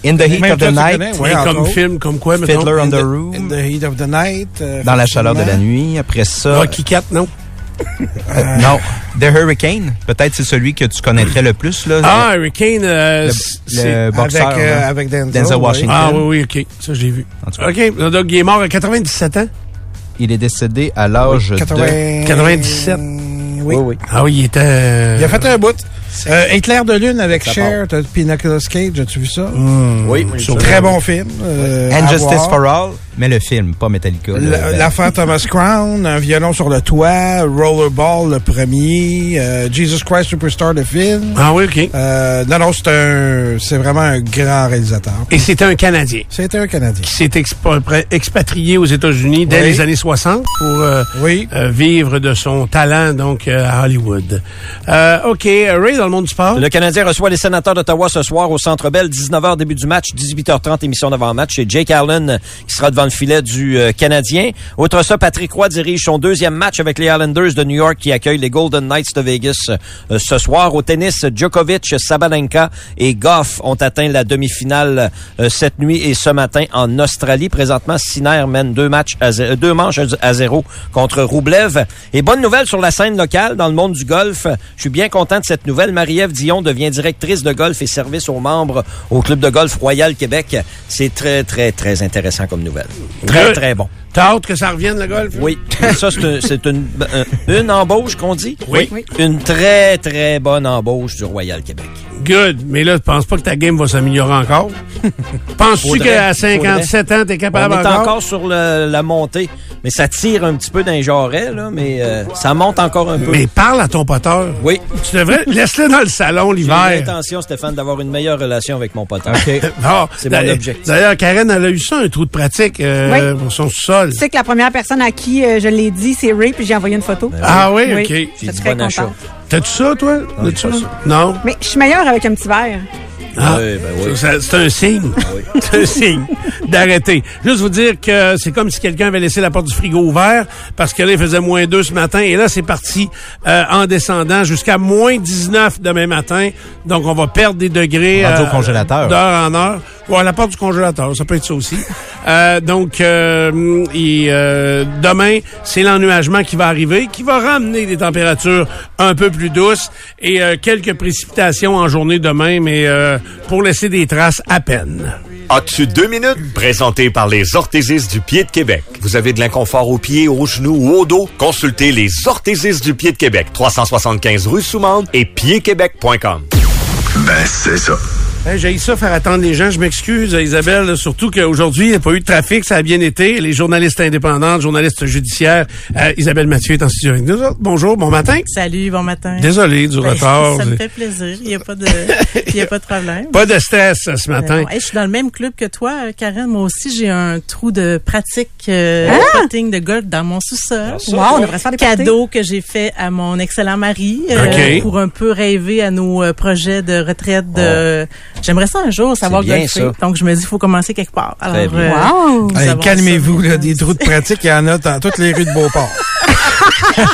In the Heat Même of the Night, connais, ouais, comme autres. film, comme quoi? Fiddler on the In Roof, the Heat of the Night. euh, dans la chaleur de la nuit. Après ça, Rocky Cat, non? Euh, non, The Hurricane. Peut-être c'est celui que tu connaîtrais le plus là. Ah, Hurricane, euh, le, c'est... le boxeur. Avec, euh, avec Denzel. Denzel oui. Washington. Ah oui, oui, OK. Ça, je l'ai vu. OK, donc il est mort à 97 ans? Il est décédé à l'âge de 80... 97. Oui. Ah oui, il était... euh, Il a fait un bout. Euh, Éclair de lune avec Ça Cher, t'as Pinocchio Cage, as-tu vu ça? Oui, moi, j'ai sur-. Très bon film. euh, And Justice voir. for All. Mais le film, pas Metallica. ben, L'affaire Thomas Crown, un violon sur le toit, Rollerball le premier, euh, Jesus Christ Superstar le film. Ah oui, OK. Euh, non, non, c'est un, c'est vraiment un grand réalisateur. Et c'était un Canadien C'était un Canadien. qui s'est expa- expatrié aux États-Unis dès Oui. les années 60 pour euh, Oui. euh, vivre de son talent donc euh, à Hollywood. Euh, OK, Ray, dans le monde du sport. Le Canadien reçoit les sénateurs d'Ottawa ce soir au Centre Bell, 19h début du match, 18h30 émission d'avant-match. C'est Jake Allen qui sera devant le filet du euh, Canadien. Outre ça, Patrick Roy dirige son deuxième match avec les Islanders de New York qui accueillent les Golden Knights de Vegas euh, ce soir. Au tennis, Djokovic, Sabalenka et Goff ont atteint la demi-finale euh, cette nuit et ce matin en Australie. Présentement, Sinner mène deux matchs à zé- euh, deux manches à zéro contre Roublev. Et bonne nouvelle sur la scène locale dans le monde du golf. Je suis bien content de cette nouvelle. Marie-Ève Dion devient directrice de golf et service aux membres au club de golf Royal Québec. C'est très, très, très intéressant comme nouvelle. Très, très bon. T'as hâte que ça revienne, le golf? Oui, ça, c'est un- c'est une, un- une embauche qu'on dit? Oui. Une très, très bonne embauche du Royal Québec. Good. Mais là, tu penses pas que ta game va s'améliorer encore? Penses-tu Faudrait, qu'à 57 ans, t'es capable On est encore? encore sur le- la montée, mais ça tire un petit peu d'un jarret, là, mais euh, ça monte encore un peu. Mais parle à ton poteur. Oui. Tu devrais... Laisse-le dans le salon J'ai l'hiver. l'intention, Stéphane, d'avoir une meilleure relation avec mon poteur. Bon, C'est mon d'ailleurs- objectif. D'ailleurs, Karen, elle a eu ça, un trou de pratique euh, Oui. pour son sol. Tu sais que la première personne à qui euh, je l'ai dit, c'est Ray, puis j'ai envoyé une photo. Ah oui, OK. J'étais J'ai dit très bon achat. T'as-tu ça, toi? ça? ça. Non? Mais je suis meilleure avec un petit verre. Ah, Oui, ben oui. Ça- C'est un signe. C'est un signe d'arrêter. Juste vous dire que c'est comme si quelqu'un avait laissé la porte du frigo ouverte parce que là, il faisait moins 2 ce matin et là, c'est parti euh, en descendant jusqu'à moins 19 demain matin. Donc, on va perdre des degrés euh, au congélateur. d'heure en heure. Ouais, la porte du congélateur, ça peut être ça aussi. Euh, donc, euh, et, euh, demain, c'est l'ennuagement qui va arriver, qui va ramener des températures un peu plus douces et euh, quelques précipitations en journée demain, mais euh, pour laisser des traces à peine. As-tu deux minutes? Présenté par les orthésistes du pied de Québec. Vous avez de l'inconfort aux pieds, aux genoux ou au dos? Consultez les orthésistes du pied de Québec. 375 rue Soumande et piedquebec.com. Ben, c'est ça. Hey, J'ai ça faire attendre les gens. Je m'excuse, Isabelle. Surtout qu'aujourd'hui, il n'y a pas eu de trafic. Ça a bien été. Les journalistes indépendants, journalistes judiciaires. euh, Isabelle Mathieu est en studio avec nous. autres. Bonjour, bon matin. Salut, bon matin. Désolé du Ben, retard. Ça me fait plaisir. Il n'y a pas de, y a pas de problème. Pas de stress euh, ce matin. Non. Hey, je suis dans le même club que toi, euh, Karen. Moi aussi, j'ai un trou de pratique euh, Ah! putting de golf dans mon sous-sol. Wow, on devrait faire des. Cadeau que j'ai fait à mon excellent mari euh, OK. pour un peu rêver à nos euh, projets de retraite. De... J'aimerais ça un jour savoir bien, golfer. ça. Donc, je me dis, il faut commencer quelque part. Alors, euh, Wow! avons Calmez-vous, là, des trous de pratique, il y en a dans toutes les rues de Beauport.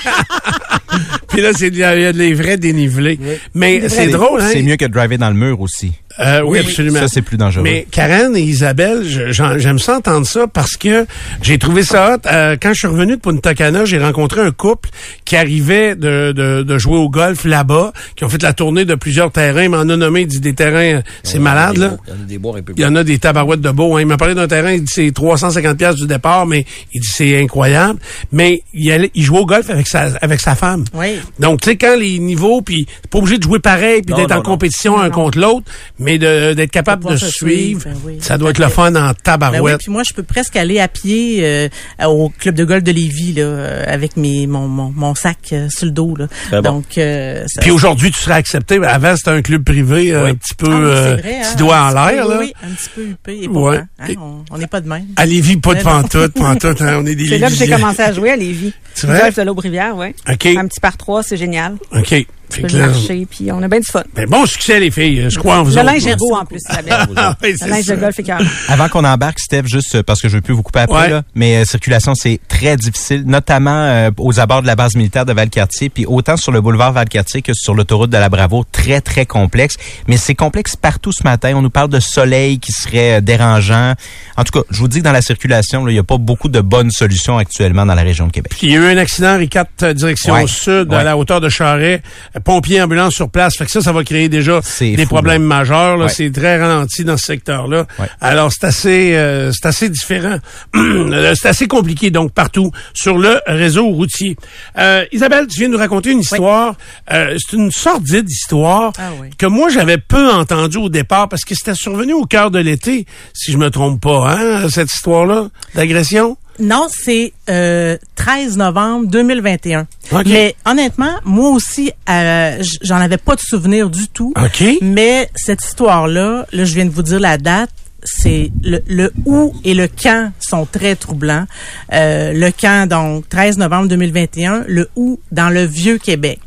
Puis là, c'est il y a des vrais dénivelés. Mais c'est drôle, hein? C'est mieux que de driver dans le mur aussi. Euh, oui, absolument. Ça, c'est plus dangereux. Mais Karen et Isabelle, j'aime ça entendre ça parce que j'ai trouvé ça hot. Euh, quand je suis revenu de Punta Cana, j'ai rencontré un couple qui arrivait de, de, de jouer au golf là-bas, qui ont fait la tournée de plusieurs terrains. Il m'en a nommé, il dit des terrains, c'est malade, là. Il y en a des bois. Il y en a des tabarouettes de beau. Hein. Il m'a parlé d'un terrain, il dit c'est 350 pièces du départ, mais il dit c'est incroyable. Mais il, allait, il jouait au golf avec sa, avec sa femme. Oui. Donc, tu sais, quand les niveaux, puis t'es pas obligé de jouer pareil, puis d'être en non. compétition un contre l'autre, mais de- d'être capable de suivre, suivre, ben oui. ça doit être le fun en Ben oui, tabarouette. puis moi, je peux presque aller à pied euh, au club de golf de Lévis là, euh, avec mes mon, mon, mon sac euh, sur le dos. Là. Bon. Donc, euh, ça- Puis aujourd'hui, tu serais accepté. Avant, c'était un club privé, euh, un petit peu Ah euh, vrai, hein, petit doigt un en petit peu, l'air. là. Oui, un petit peu huppé. Et Ouais. pourtant, hein, on- on n'est pas de même. À Lévis, pas de pantoute, pantoute. hein, on est des C'est là que j'ai commencé à jouer à Lévis. C'est vrai? Golf de l'Aube-Rivière, oui. OK. Un petit par trois, c'est génial. OK. Tu peux marcher, puis on a bien du fun. ben, bon succès, les filles. Je crois en vous Le autres, linge est beau en plus, Isabelle. Ah, oui, c'est Le linge ça. de golf est. Avant qu'on embarque, Steph, juste euh, parce que je veux plus vous couper après, Ouais. là, mais euh, circulation, c'est très difficile, notamment euh, aux abords de la base militaire de Valcartier, puis autant sur le boulevard Valcartier que sur l'autoroute de la Bravo, très, très complexe. Mais c'est complexe partout ce matin. On nous parle de soleil qui serait euh, dérangeant. En tout cas, je vous dis que dans la circulation, là, il n'y a pas beaucoup de bonnes solutions actuellement dans la région de Québec. Puis il y a eu un accident, Ricat, euh, direction Ouais. sud, à Ouais. la hauteur de Charret, pompiers, ambulances sur place. Fait que ça, ça va créer déjà des fou, problèmes là. majeurs. là. Ouais. C'est très ralenti dans ce secteur-là. Ouais. Alors, c'est assez, euh, c'est assez différent. Euh, c'est assez compliqué, donc, partout sur le réseau routier. Euh, Isabelle, tu viens de nous raconter une histoire. Euh, c'est une sordide histoire Ah oui. que moi, j'avais peu entendue au départ parce que c'était survenu au cœur de l'été, si je me trompe pas, hein, cette histoire-là d'agression? Non, c'est euh, 13 novembre 2021. OK. Mais honnêtement, moi aussi, euh, j'en avais pas de souvenir du tout. OK. Mais cette histoire-là, là, je viens de vous dire la date. C'est le, le où et le quand sont très troublants. Euh, le quand, donc, 13 novembre 2021. Le où, dans le Vieux-Québec.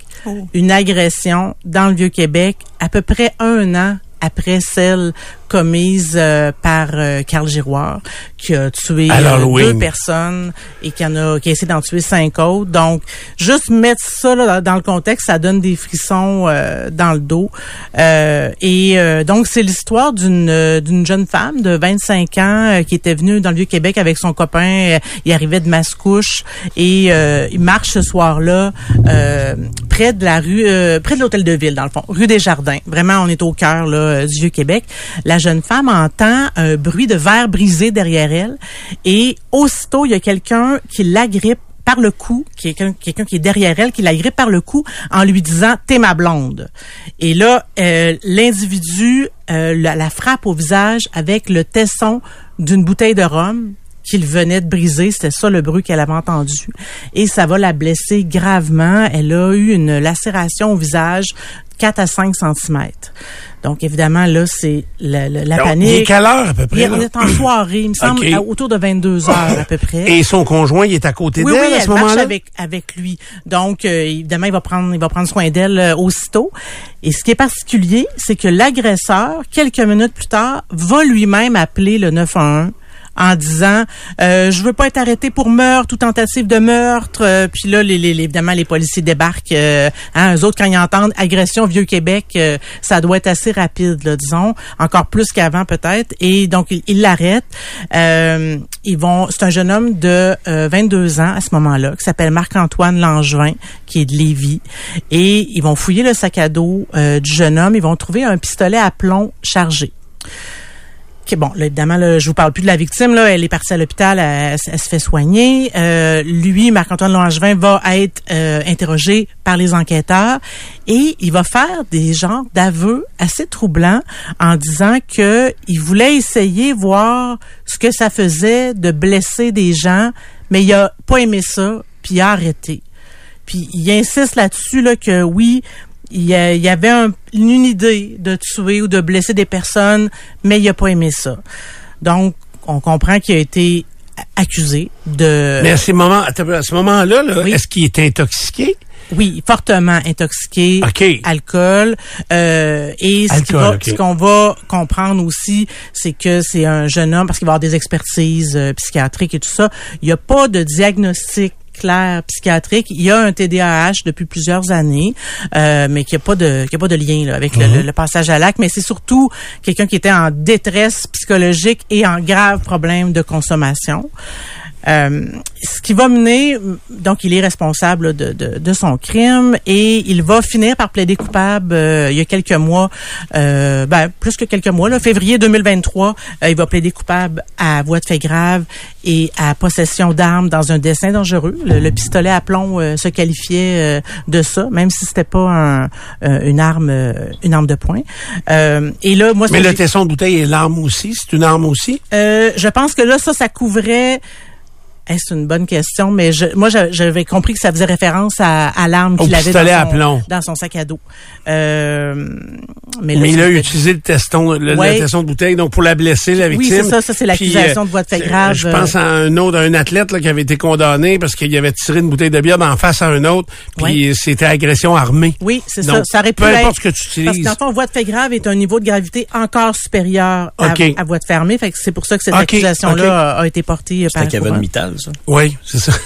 Une agression dans le Vieux-Québec à peu près un an après celle commise euh, par euh, Carl Giroir, qui a tué euh, deux personnes et qui en a qui a essayé d'en tuer cinq autres. Donc, juste mettre ça là, dans le contexte, ça donne des frissons euh, dans le dos. Euh, et euh, donc, c'est l'histoire d'une d'une jeune femme de 25 ans qui était venue dans le Vieux-Québec avec son copain. Il arrivait de Mascouche et euh, il marche ce soir-là euh, près de la rue, euh, près de l'hôtel de ville, dans le fond, rue des Jardins. Vraiment, on est au cœur là, du Vieux-Québec. La jeune femme entend un bruit de verre brisé derrière elle et aussitôt, il y a quelqu'un qui l'agrippe par le cou, quelqu'un quelqu'un qui est derrière elle, qui l'agrippe par le cou en lui disant « T'es ma blonde ». Et là, euh, l'individu euh, la, la frappe au visage avec le tesson d'une bouteille de rhum qu'il venait de briser. C'était ça le bruit qu'elle avait entendu. Et ça va la blesser gravement. Elle a eu une lacération au visage 4 à 5 cm. Donc, évidemment, là, c'est la, la, la Donc, panique. il est quelle heure, à peu près, Il est- on est en soirée, il me semble, à- autour de 22 heures à peu près. Et son conjoint, il est à côté Oui, d'elle oui, à elle ce marche moment-là? avec avec lui. Donc euh, évidemment, il va prendre il va prendre soin d'elle euh, aussitôt. Et ce qui est particulier, c'est que l'agresseur quelques minutes plus tard va lui-même appeler le 911 en disant euh, je veux pas être arrêté pour meurtre ou tentative de meurtre. Euh, puis là les, les- évidemment les policiers débarquent euh, hein, eux autres quand ils entendent agression vieux Québec euh, ça doit être assez rapide là, disons encore plus qu'avant peut-être. Et donc ils ils l'arrêtent. Euh, ils vont c'est un jeune homme de euh, 22 ans à ce moment-là qui s'appelle Marc-Antoine Langevin qui est de Lévis. Et ils vont fouiller le sac à dos euh, du jeune homme. Ils vont trouver un pistolet à plomb chargé bon, là, évidemment, là, je vous parle plus de la victime. Là, elle est partie à l'hôpital, elle, se fait soigner. Euh, lui, Marc-Antoine Langevin, va être euh, interrogé par les enquêteurs et il va faire des genres d'aveux assez troublants en disant que il voulait essayer voir ce que ça faisait de blesser des gens, mais il a pas aimé ça, puis il a arrêté. Puis il insiste là-dessus là que oui, il y, a- il y avait un- une idée de tuer ou de blesser des personnes, mais il a pas aimé ça. Donc on comprend qu'il a été accusé de Mais à ces moments, à ce moment-là, là, Oui. est-ce qu'il est intoxiqué? oui, fortement intoxiqué, OK. alcool. Euh, et ce Alcool, va- qu'on va comprendre aussi, c'est que c'est un jeune homme, parce qu'il va avoir des expertises euh, psychiatriques et tout ça. Il n'y a pas de diagnostic clair psychiatrique. Il y a un TDAH depuis plusieurs années, euh, mais qu'il n'y a pas de qu'il y a pas de lien là, avec le- Mhm. le, le passage à l'acte. Mais c'est surtout quelqu'un qui était en détresse psychologique et en grave problème de consommation. Euh, ce qui va mener, donc il est responsable de, de, de son crime et il va finir par plaider coupable euh, il y a quelques mois, euh, ben, plus que quelques mois, là, février 2023, euh, il va plaider coupable à voie de fait grave et à possession d'armes dans un dessin dangereux. Le, le pistolet à plomb euh, se qualifiait euh, de ça, même si c'était pas un, une arme une arme de poing. Euh, et là, moi, Mais le tesson de bouteille est l'arme aussi? C'est une arme aussi? euh, je pense que là, ça, ça couvrait. Eh, c'est une bonne question, mais je, moi, j'avais compris que ça faisait référence à, à l'arme qu'il avait à dans son, plomb. dans son sac à dos. Euh, mais là, Mais il a utilisé le teston, le, tesson de bouteille, donc pour la blesser, la Oui, victime. c'est ça, ça, c'est l'accusation de voie de fait c'est- grave, Je pense à un autre, un athlète là, qui avait été condamné parce qu'il avait tiré une bouteille de bière d'en face à un autre, puis c'était agression armée. Oui, c'est ça. Ça aurait pu peu être- importe ce que tu Parce que utilises. dans le fond, voie de fait grave est un niveau de gravité encore supérieur à, à voie de fermée. Fait que c'est pour ça que cette accusation-là a, a été portée euh, par Kevin courant. Ça. Oui, c'est ça.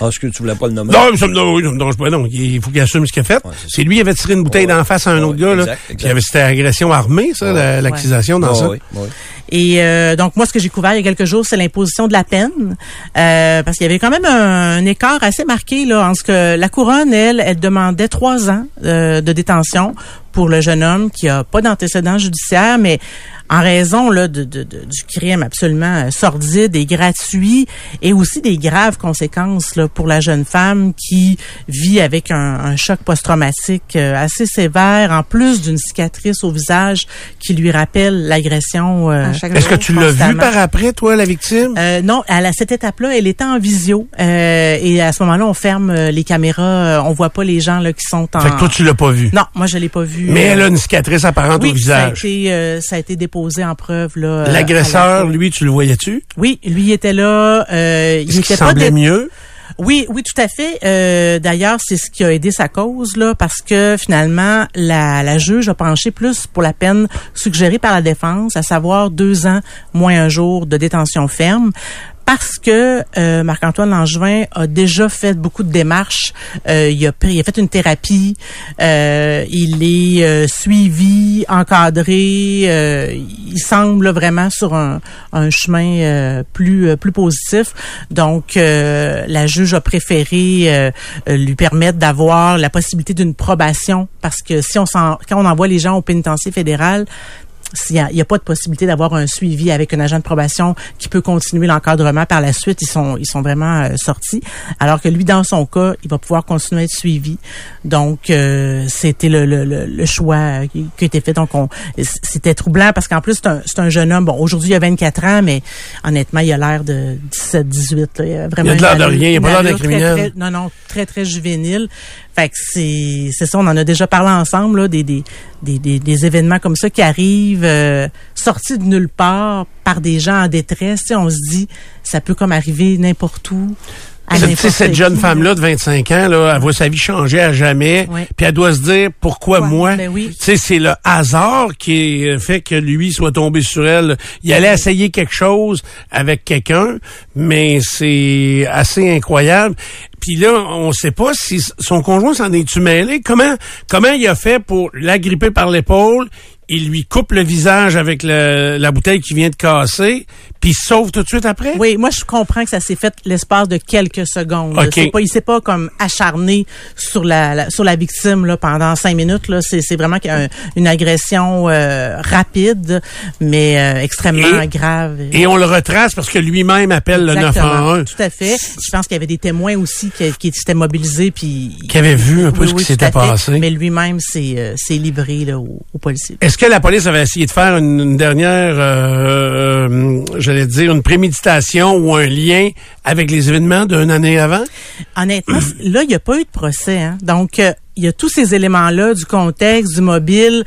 Ah, est-ce que tu voulais pas le nommer? Non, mais ça me, non, oui, ça me dérange pas. Non, il faut qu'il assume ce qu'il a fait. c'est lui qui avait tiré une bouteille d'en face à un autre gars. Là, exact. Puis il avait- C'était agression armée, ça, la- l'accusation dans Ouais, ça. ouais, ouais. Et euh, donc, moi, ce que j'ai couvert il y a quelques jours, c'est l'imposition de la peine. Euh, parce qu'il y avait quand même un, écart assez marqué là, en ce que la couronne, elle, elle demandait trois ans euh, de détention pour le jeune homme qui a pas d'antécédent judiciaire, mais en raison là, de, de- de- du crime absolument euh, sordide et gratuit, et aussi des graves conséquences là, pour la jeune femme qui vit avec un, un choc post-traumatique euh, assez sévère, en plus d'une cicatrice au visage qui lui rappelle l'agression. euh, Est-ce que tu l'as vu par après, toi, la victime? Euh, non, à la- cette étape-là, elle était en visio. Euh, et à ce moment-là, on ferme euh, les caméras. euh, on voit pas les gens là, qui sont en... Fait que toi, tu l'as pas vu? Non, moi, je l'ai pas vu. Mais euh, elle a une cicatrice apparente oui, au visage. Ça a, été, euh, ça a été déposé en preuve. là. la L'agresseur, lui, tu le voyais-tu? Oui, lui il était là. Euh, il était pas semblait mieux? Oui, oui, tout à fait. Euh, D'ailleurs, c'est ce qui a aidé sa cause là, parce que finalement, la, la juge a penché plus pour la peine suggérée par la défense, à savoir deux ans moins un jour de détention ferme. Parce que euh, Marc-Antoine Langevin a déjà fait beaucoup de démarches. Euh, il, a il a fait une thérapie. euh, il est euh, suivi, encadré. euh, il semble vraiment sur un, un chemin euh, plus plus positif. Donc, la juge a préféré lui permettre d'avoir la possibilité d'une probation parce que si on quand on envoie les gens au pénitencier fédéral, s'il y a- il n'y a, pas de possibilité d'avoir un suivi avec un agent de probation qui peut continuer l'encadrement par la suite. Ils sont, ils sont vraiment euh, sortis. Alors que lui, dans son cas, il va pouvoir continuer à être suivi. Donc, euh, c'était le, le, le, le choix euh, qui, qui a été fait. Donc, on, c'était troublant parce qu'en plus, c'est un, c'est un jeune homme. Bon, aujourd'hui, il a 24 ans, mais honnêtement, il a l'air de 17, 18. Là. Il a vraiment Il a de l'air de rien, il a pas l'air d'un criminel. très- non, non, très, très juvénile. Fait que c'est, c'est ça, on en a déjà parlé ensemble, là, des, des, des, des, des événements comme ça qui arrivent, euh, sortis de nulle part par des gens en détresse. On se dit, ça peut comme arriver n'importe où. à Tu sais, n'importe cette qui, jeune là. femme-là de 25 ans, là, elle voit sa vie changer à jamais. Puis elle doit se dire, pourquoi moi? Ben oui. Tu sais, c'est le hasard qui fait que lui soit tombé sur elle. Il allait essayer quelque chose avec quelqu'un, mais c'est assez incroyable. Puis là, on sait pas si son conjoint s'en est-tu mêlé? Comment, comment il a fait pour l'agripper par l'épaule? Il lui coupe le visage avec le- la bouteille qui vient de casser, puis sauve tout de suite après? Oui, moi je comprends que ça s'est fait l'espace de quelques secondes. OK. C'est pas, il s'est pas comme acharné sur la, la- sur la victime là pendant cinq minutes là. C'est, c'est vraiment un- une agression euh, rapide, mais euh, extrêmement Et- grave. Et on le retrace parce que lui-même appelle le Exactement, 911. Tout à fait. Je pense qu'il y avait des témoins aussi qui, qui s'étaient mobilisés puis Qui avaient vu un peu Oui, ce qui oui, s'était passé. Mais lui-même s'est euh, s'est livré là, aux, aux policiers. Est-ce que la police avait essayé de faire une, dernière, euh, euh, j'allais dire, une préméditation ou un lien avec les événements d'une année avant? Honnêtement, là, il n'y a pas eu de procès. Hein? Donc, euh, il y a tous ces éléments-là du contexte, du mobile.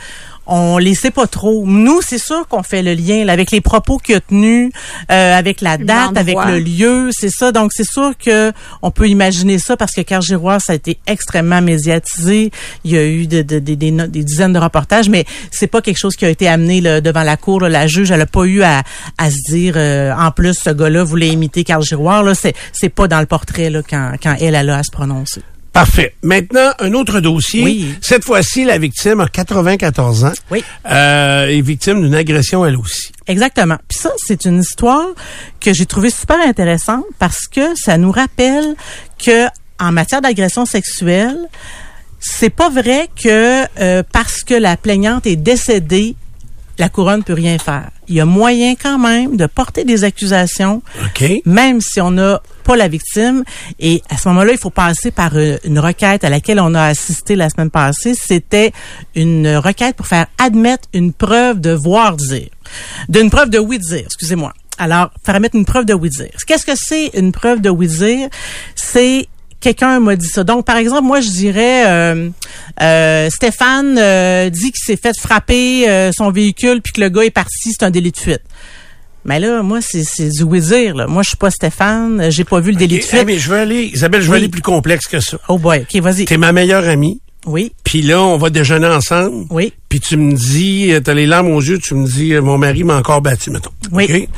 On les sait pas trop. Nous, c'est sûr qu'on fait le lien là, avec les propos qu'il a tenus, euh, avec la date, avec le lieu, c'est ça. Donc, c'est sûr que on peut imaginer ça parce que Cargirois, ça a été extrêmement médiatisé. Il y a eu de- de- de- des, dizaines de reportages, mais c'est pas quelque chose qui a été amené là, devant la cour. là. La juge, elle a pas eu à, à se dire, euh, en plus, ce gars-là voulait imiter Carl Giroir. Là, c'est, c'est pas dans le portrait là, quand, quand elle, elle a à se prononcer. Parfait. Maintenant, un autre dossier. Oui. Cette fois-ci, la victime a 94 ans. Oui. Euh, est victime d'une agression elle aussi. Exactement. Puis ça, c'est une histoire que j'ai trouvée super intéressante parce que ça nous rappelle que en matière d'agression sexuelle, c'est pas vrai que euh, parce que la plaignante est décédée, la couronne peut rien faire. Il y a moyen quand même de porter des accusations, OK. même si on n'a pas la victime. Et à ce moment-là, il faut passer par euh, une requête à laquelle on a assisté la semaine passée. C'était une requête pour faire admettre une preuve de voir dire. D'une preuve de oui dire, excusez-moi. Alors, faire admettre une preuve de oui dire. Qu'est-ce que c'est une preuve de oui dire? C'est quelqu'un m'a dit ça. Donc, par exemple, moi, je dirais, euh, euh, Stéphane euh, dit qu'il s'est fait frapper euh, son véhicule puis que le gars est parti, c'est un délit de fuite. Mais là, moi, c'est c'est du oui-dire. là. Moi, je suis pas Stéphane, j'ai pas vu le délit de fuite. mais je veux aller, Isabelle, je veux Oui. aller plus complexe que ça. Oh boy, ok, vas-y. T'es ma meilleure amie. Oui, Puis là, on va déjeuner ensemble. oui, Puis tu me dis, euh, t'as les larmes aux yeux, tu me dis, euh, mon mari m'a encore battu, mettons. Oui. OK?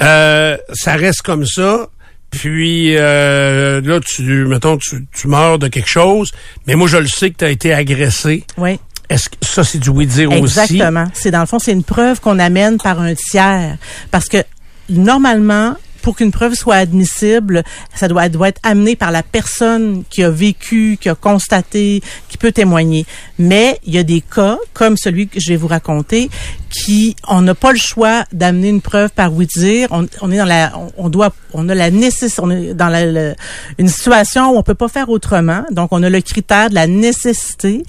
Euh, ça reste comme ça. Puis euh, là, tu, mettons, tu, tu meurs de quelque chose. Mais moi, je le sais que tu as été agressé. oui. est-ce que ça, c'est du oui-dire aussi? Exactement. C'est dans le fond, c'est une preuve qu'on amène par un tiers. Parce que normalement, pour qu'une preuve soit admissible, ça doit, doit être amené par la personne qui a vécu, qui a constaté, qui peut témoigner. Mais il y a des cas, comme celui que je vais vous raconter, qui on n'a pas le choix d'amener une preuve par oui dire. On, on, est dans la, on, doit, on a la nécessité, on est dans la, une situation où on peut pas faire autrement. Donc on a le critère de la nécessité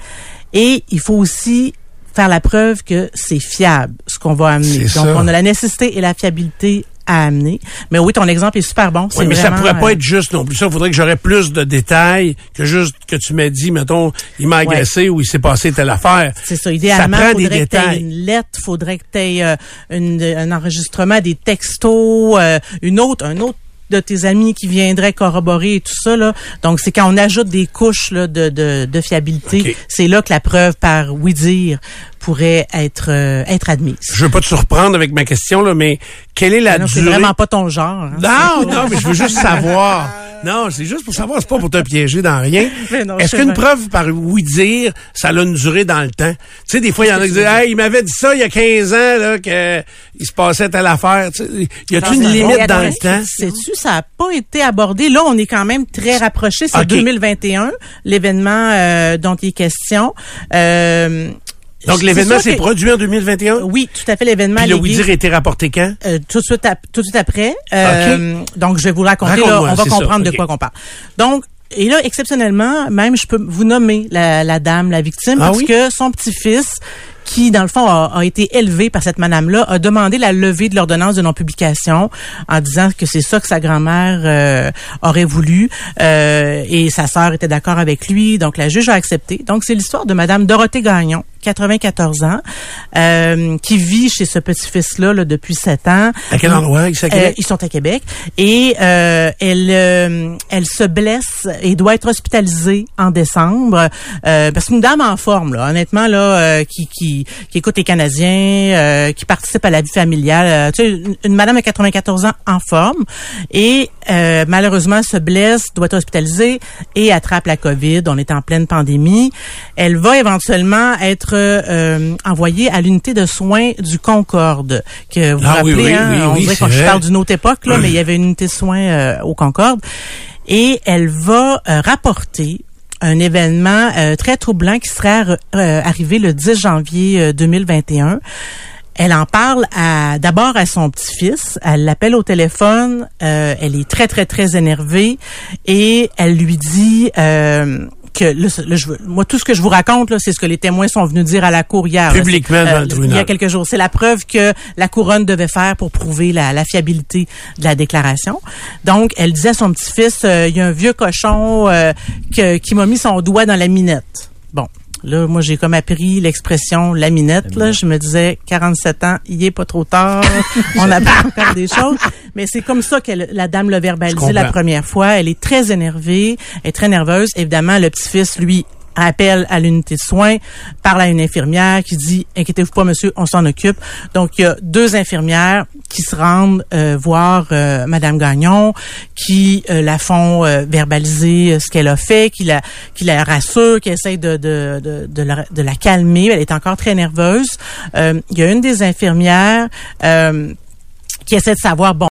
et il faut aussi faire la preuve que c'est fiable ce qu'on va amener. Donc on a la nécessité et la fiabilité à amener. Mais oui, ton exemple est super bon. Oui, mais ça pourrait pas être juste non plus. Ça, il faudrait que j'aurais plus de détails que juste que tu m'as dit, mettons, il m'a agressé ou il s'est passé telle affaire. C'est ça. Idéalement, il faudrait que tu une lettre, faudrait que tu aies euh, un enregistrement des textos, euh, une autre, un autre de tes amis qui viendraient corroborer et tout ça. Là. Donc, c'est quand on ajoute des couches là, de, de, de fiabilité, c'est là que la preuve par oui-dire pourrait être euh, être admise. Je veux pas te surprendre avec ma question, là, mais quelle est la non, durée... C'est vraiment pas ton genre. Hein. Non, non, mais je veux juste savoir. Non, c'est juste pour savoir, c'est pas pour te piéger dans rien. Est-ce qu'une preuve par oui dire, ça a une durée dans le temps? Tu sais, des fois, il y en a qui disent, hey, il m'avait dit ça il y a 15 ans, là, qu'il se passait telle affaire. y a-t-il une limite dans le temps? Sais-tu, ça a pas été abordé. Là, on est quand même très rapproché. C'est 2021, l'événement euh, dont il est question. Euh, donc l'événement s'est produit en 2021. Oui, tout à fait. L'événement. Le dire a été rapporté quand? Euh, Tout de suite, tout de suite après. Euh, Donc je vais vous raconter. Là, on va comprendre de quoi qu'on parle. Donc et là, exceptionnellement, même je peux vous nommer la, la dame, la victime, ah parce que son petit-fils qui, dans le fond, a, été élevé par cette madame-là, a demandé la levée de l'ordonnance de non-publication en disant que c'est ça que sa grand-mère euh, aurait voulu euh, et sa sœur était d'accord avec lui. Donc, la juge a accepté. Donc, c'est l'histoire de madame Dorothée Gagnon, 94 ans, euh, qui vit chez ce petit-fils-là là, depuis 7 ans. À quel endroit? Ils sont à Québec? ils sont à Québec. Et euh, elle, elle se blesse et doit être hospitalisée en décembre. parce qu'une dame en forme, là, honnêtement, là, qui, qui qui, écoute les Canadiens, euh, qui participe à la vie familiale. Euh, tu sais, une, madame de 94 ans en forme et euh, malheureusement se blesse, doit être hospitalisée et attrape la COVID. On est en pleine pandémie. Elle va éventuellement être envoyée à l'unité de soins du Concorde, que vous vous ah rappelez, hein, on dirait quand je parle d'une autre époque, là, mais il y avait une unité de soins au Concorde. Et elle va rapporter un événement euh, très troublant qui serait euh, arrivé le 10 janvier 2021. Euh, elle en parle à d'abord à son petit-fils. Elle l'appelle au téléphone. elle est très très très énervée et elle lui dit que moi tout ce que je vous raconte là, c'est ce que les témoins sont venus dire à la cour hier. Publiquement dans le tribunal. Il y a quelques jours, c'est la preuve que la couronne devait faire pour prouver la, la fiabilité de la déclaration. Donc, elle disait à son petit-fils, euh, il y a un vieux cochon euh, qui m'a mis son doigt dans la minette. Bon, Là, moi, j'ai comme appris l'expression laminette. Là, je me disais, 47 ans, il est pas trop tard. on apprend encore des choses. Mais c'est comme ça que la dame l'a verbalisé la première fois. Elle est très énervée, elle est très nerveuse. Évidemment, le petit-fils, lui, appelle à l'unité de soins, parle à une infirmière qui dit inquiétez-vous pas monsieur, on s'en occupe. Donc il y a deux infirmières qui se rendent euh, voir euh, madame Gagnon qui euh, la font verbaliser ce qu'elle a fait, qui la qui la rassure, qui essaie de de de, de, la, de la calmer, elle est encore très nerveuse. il y a une des infirmières qui essaie de savoir bon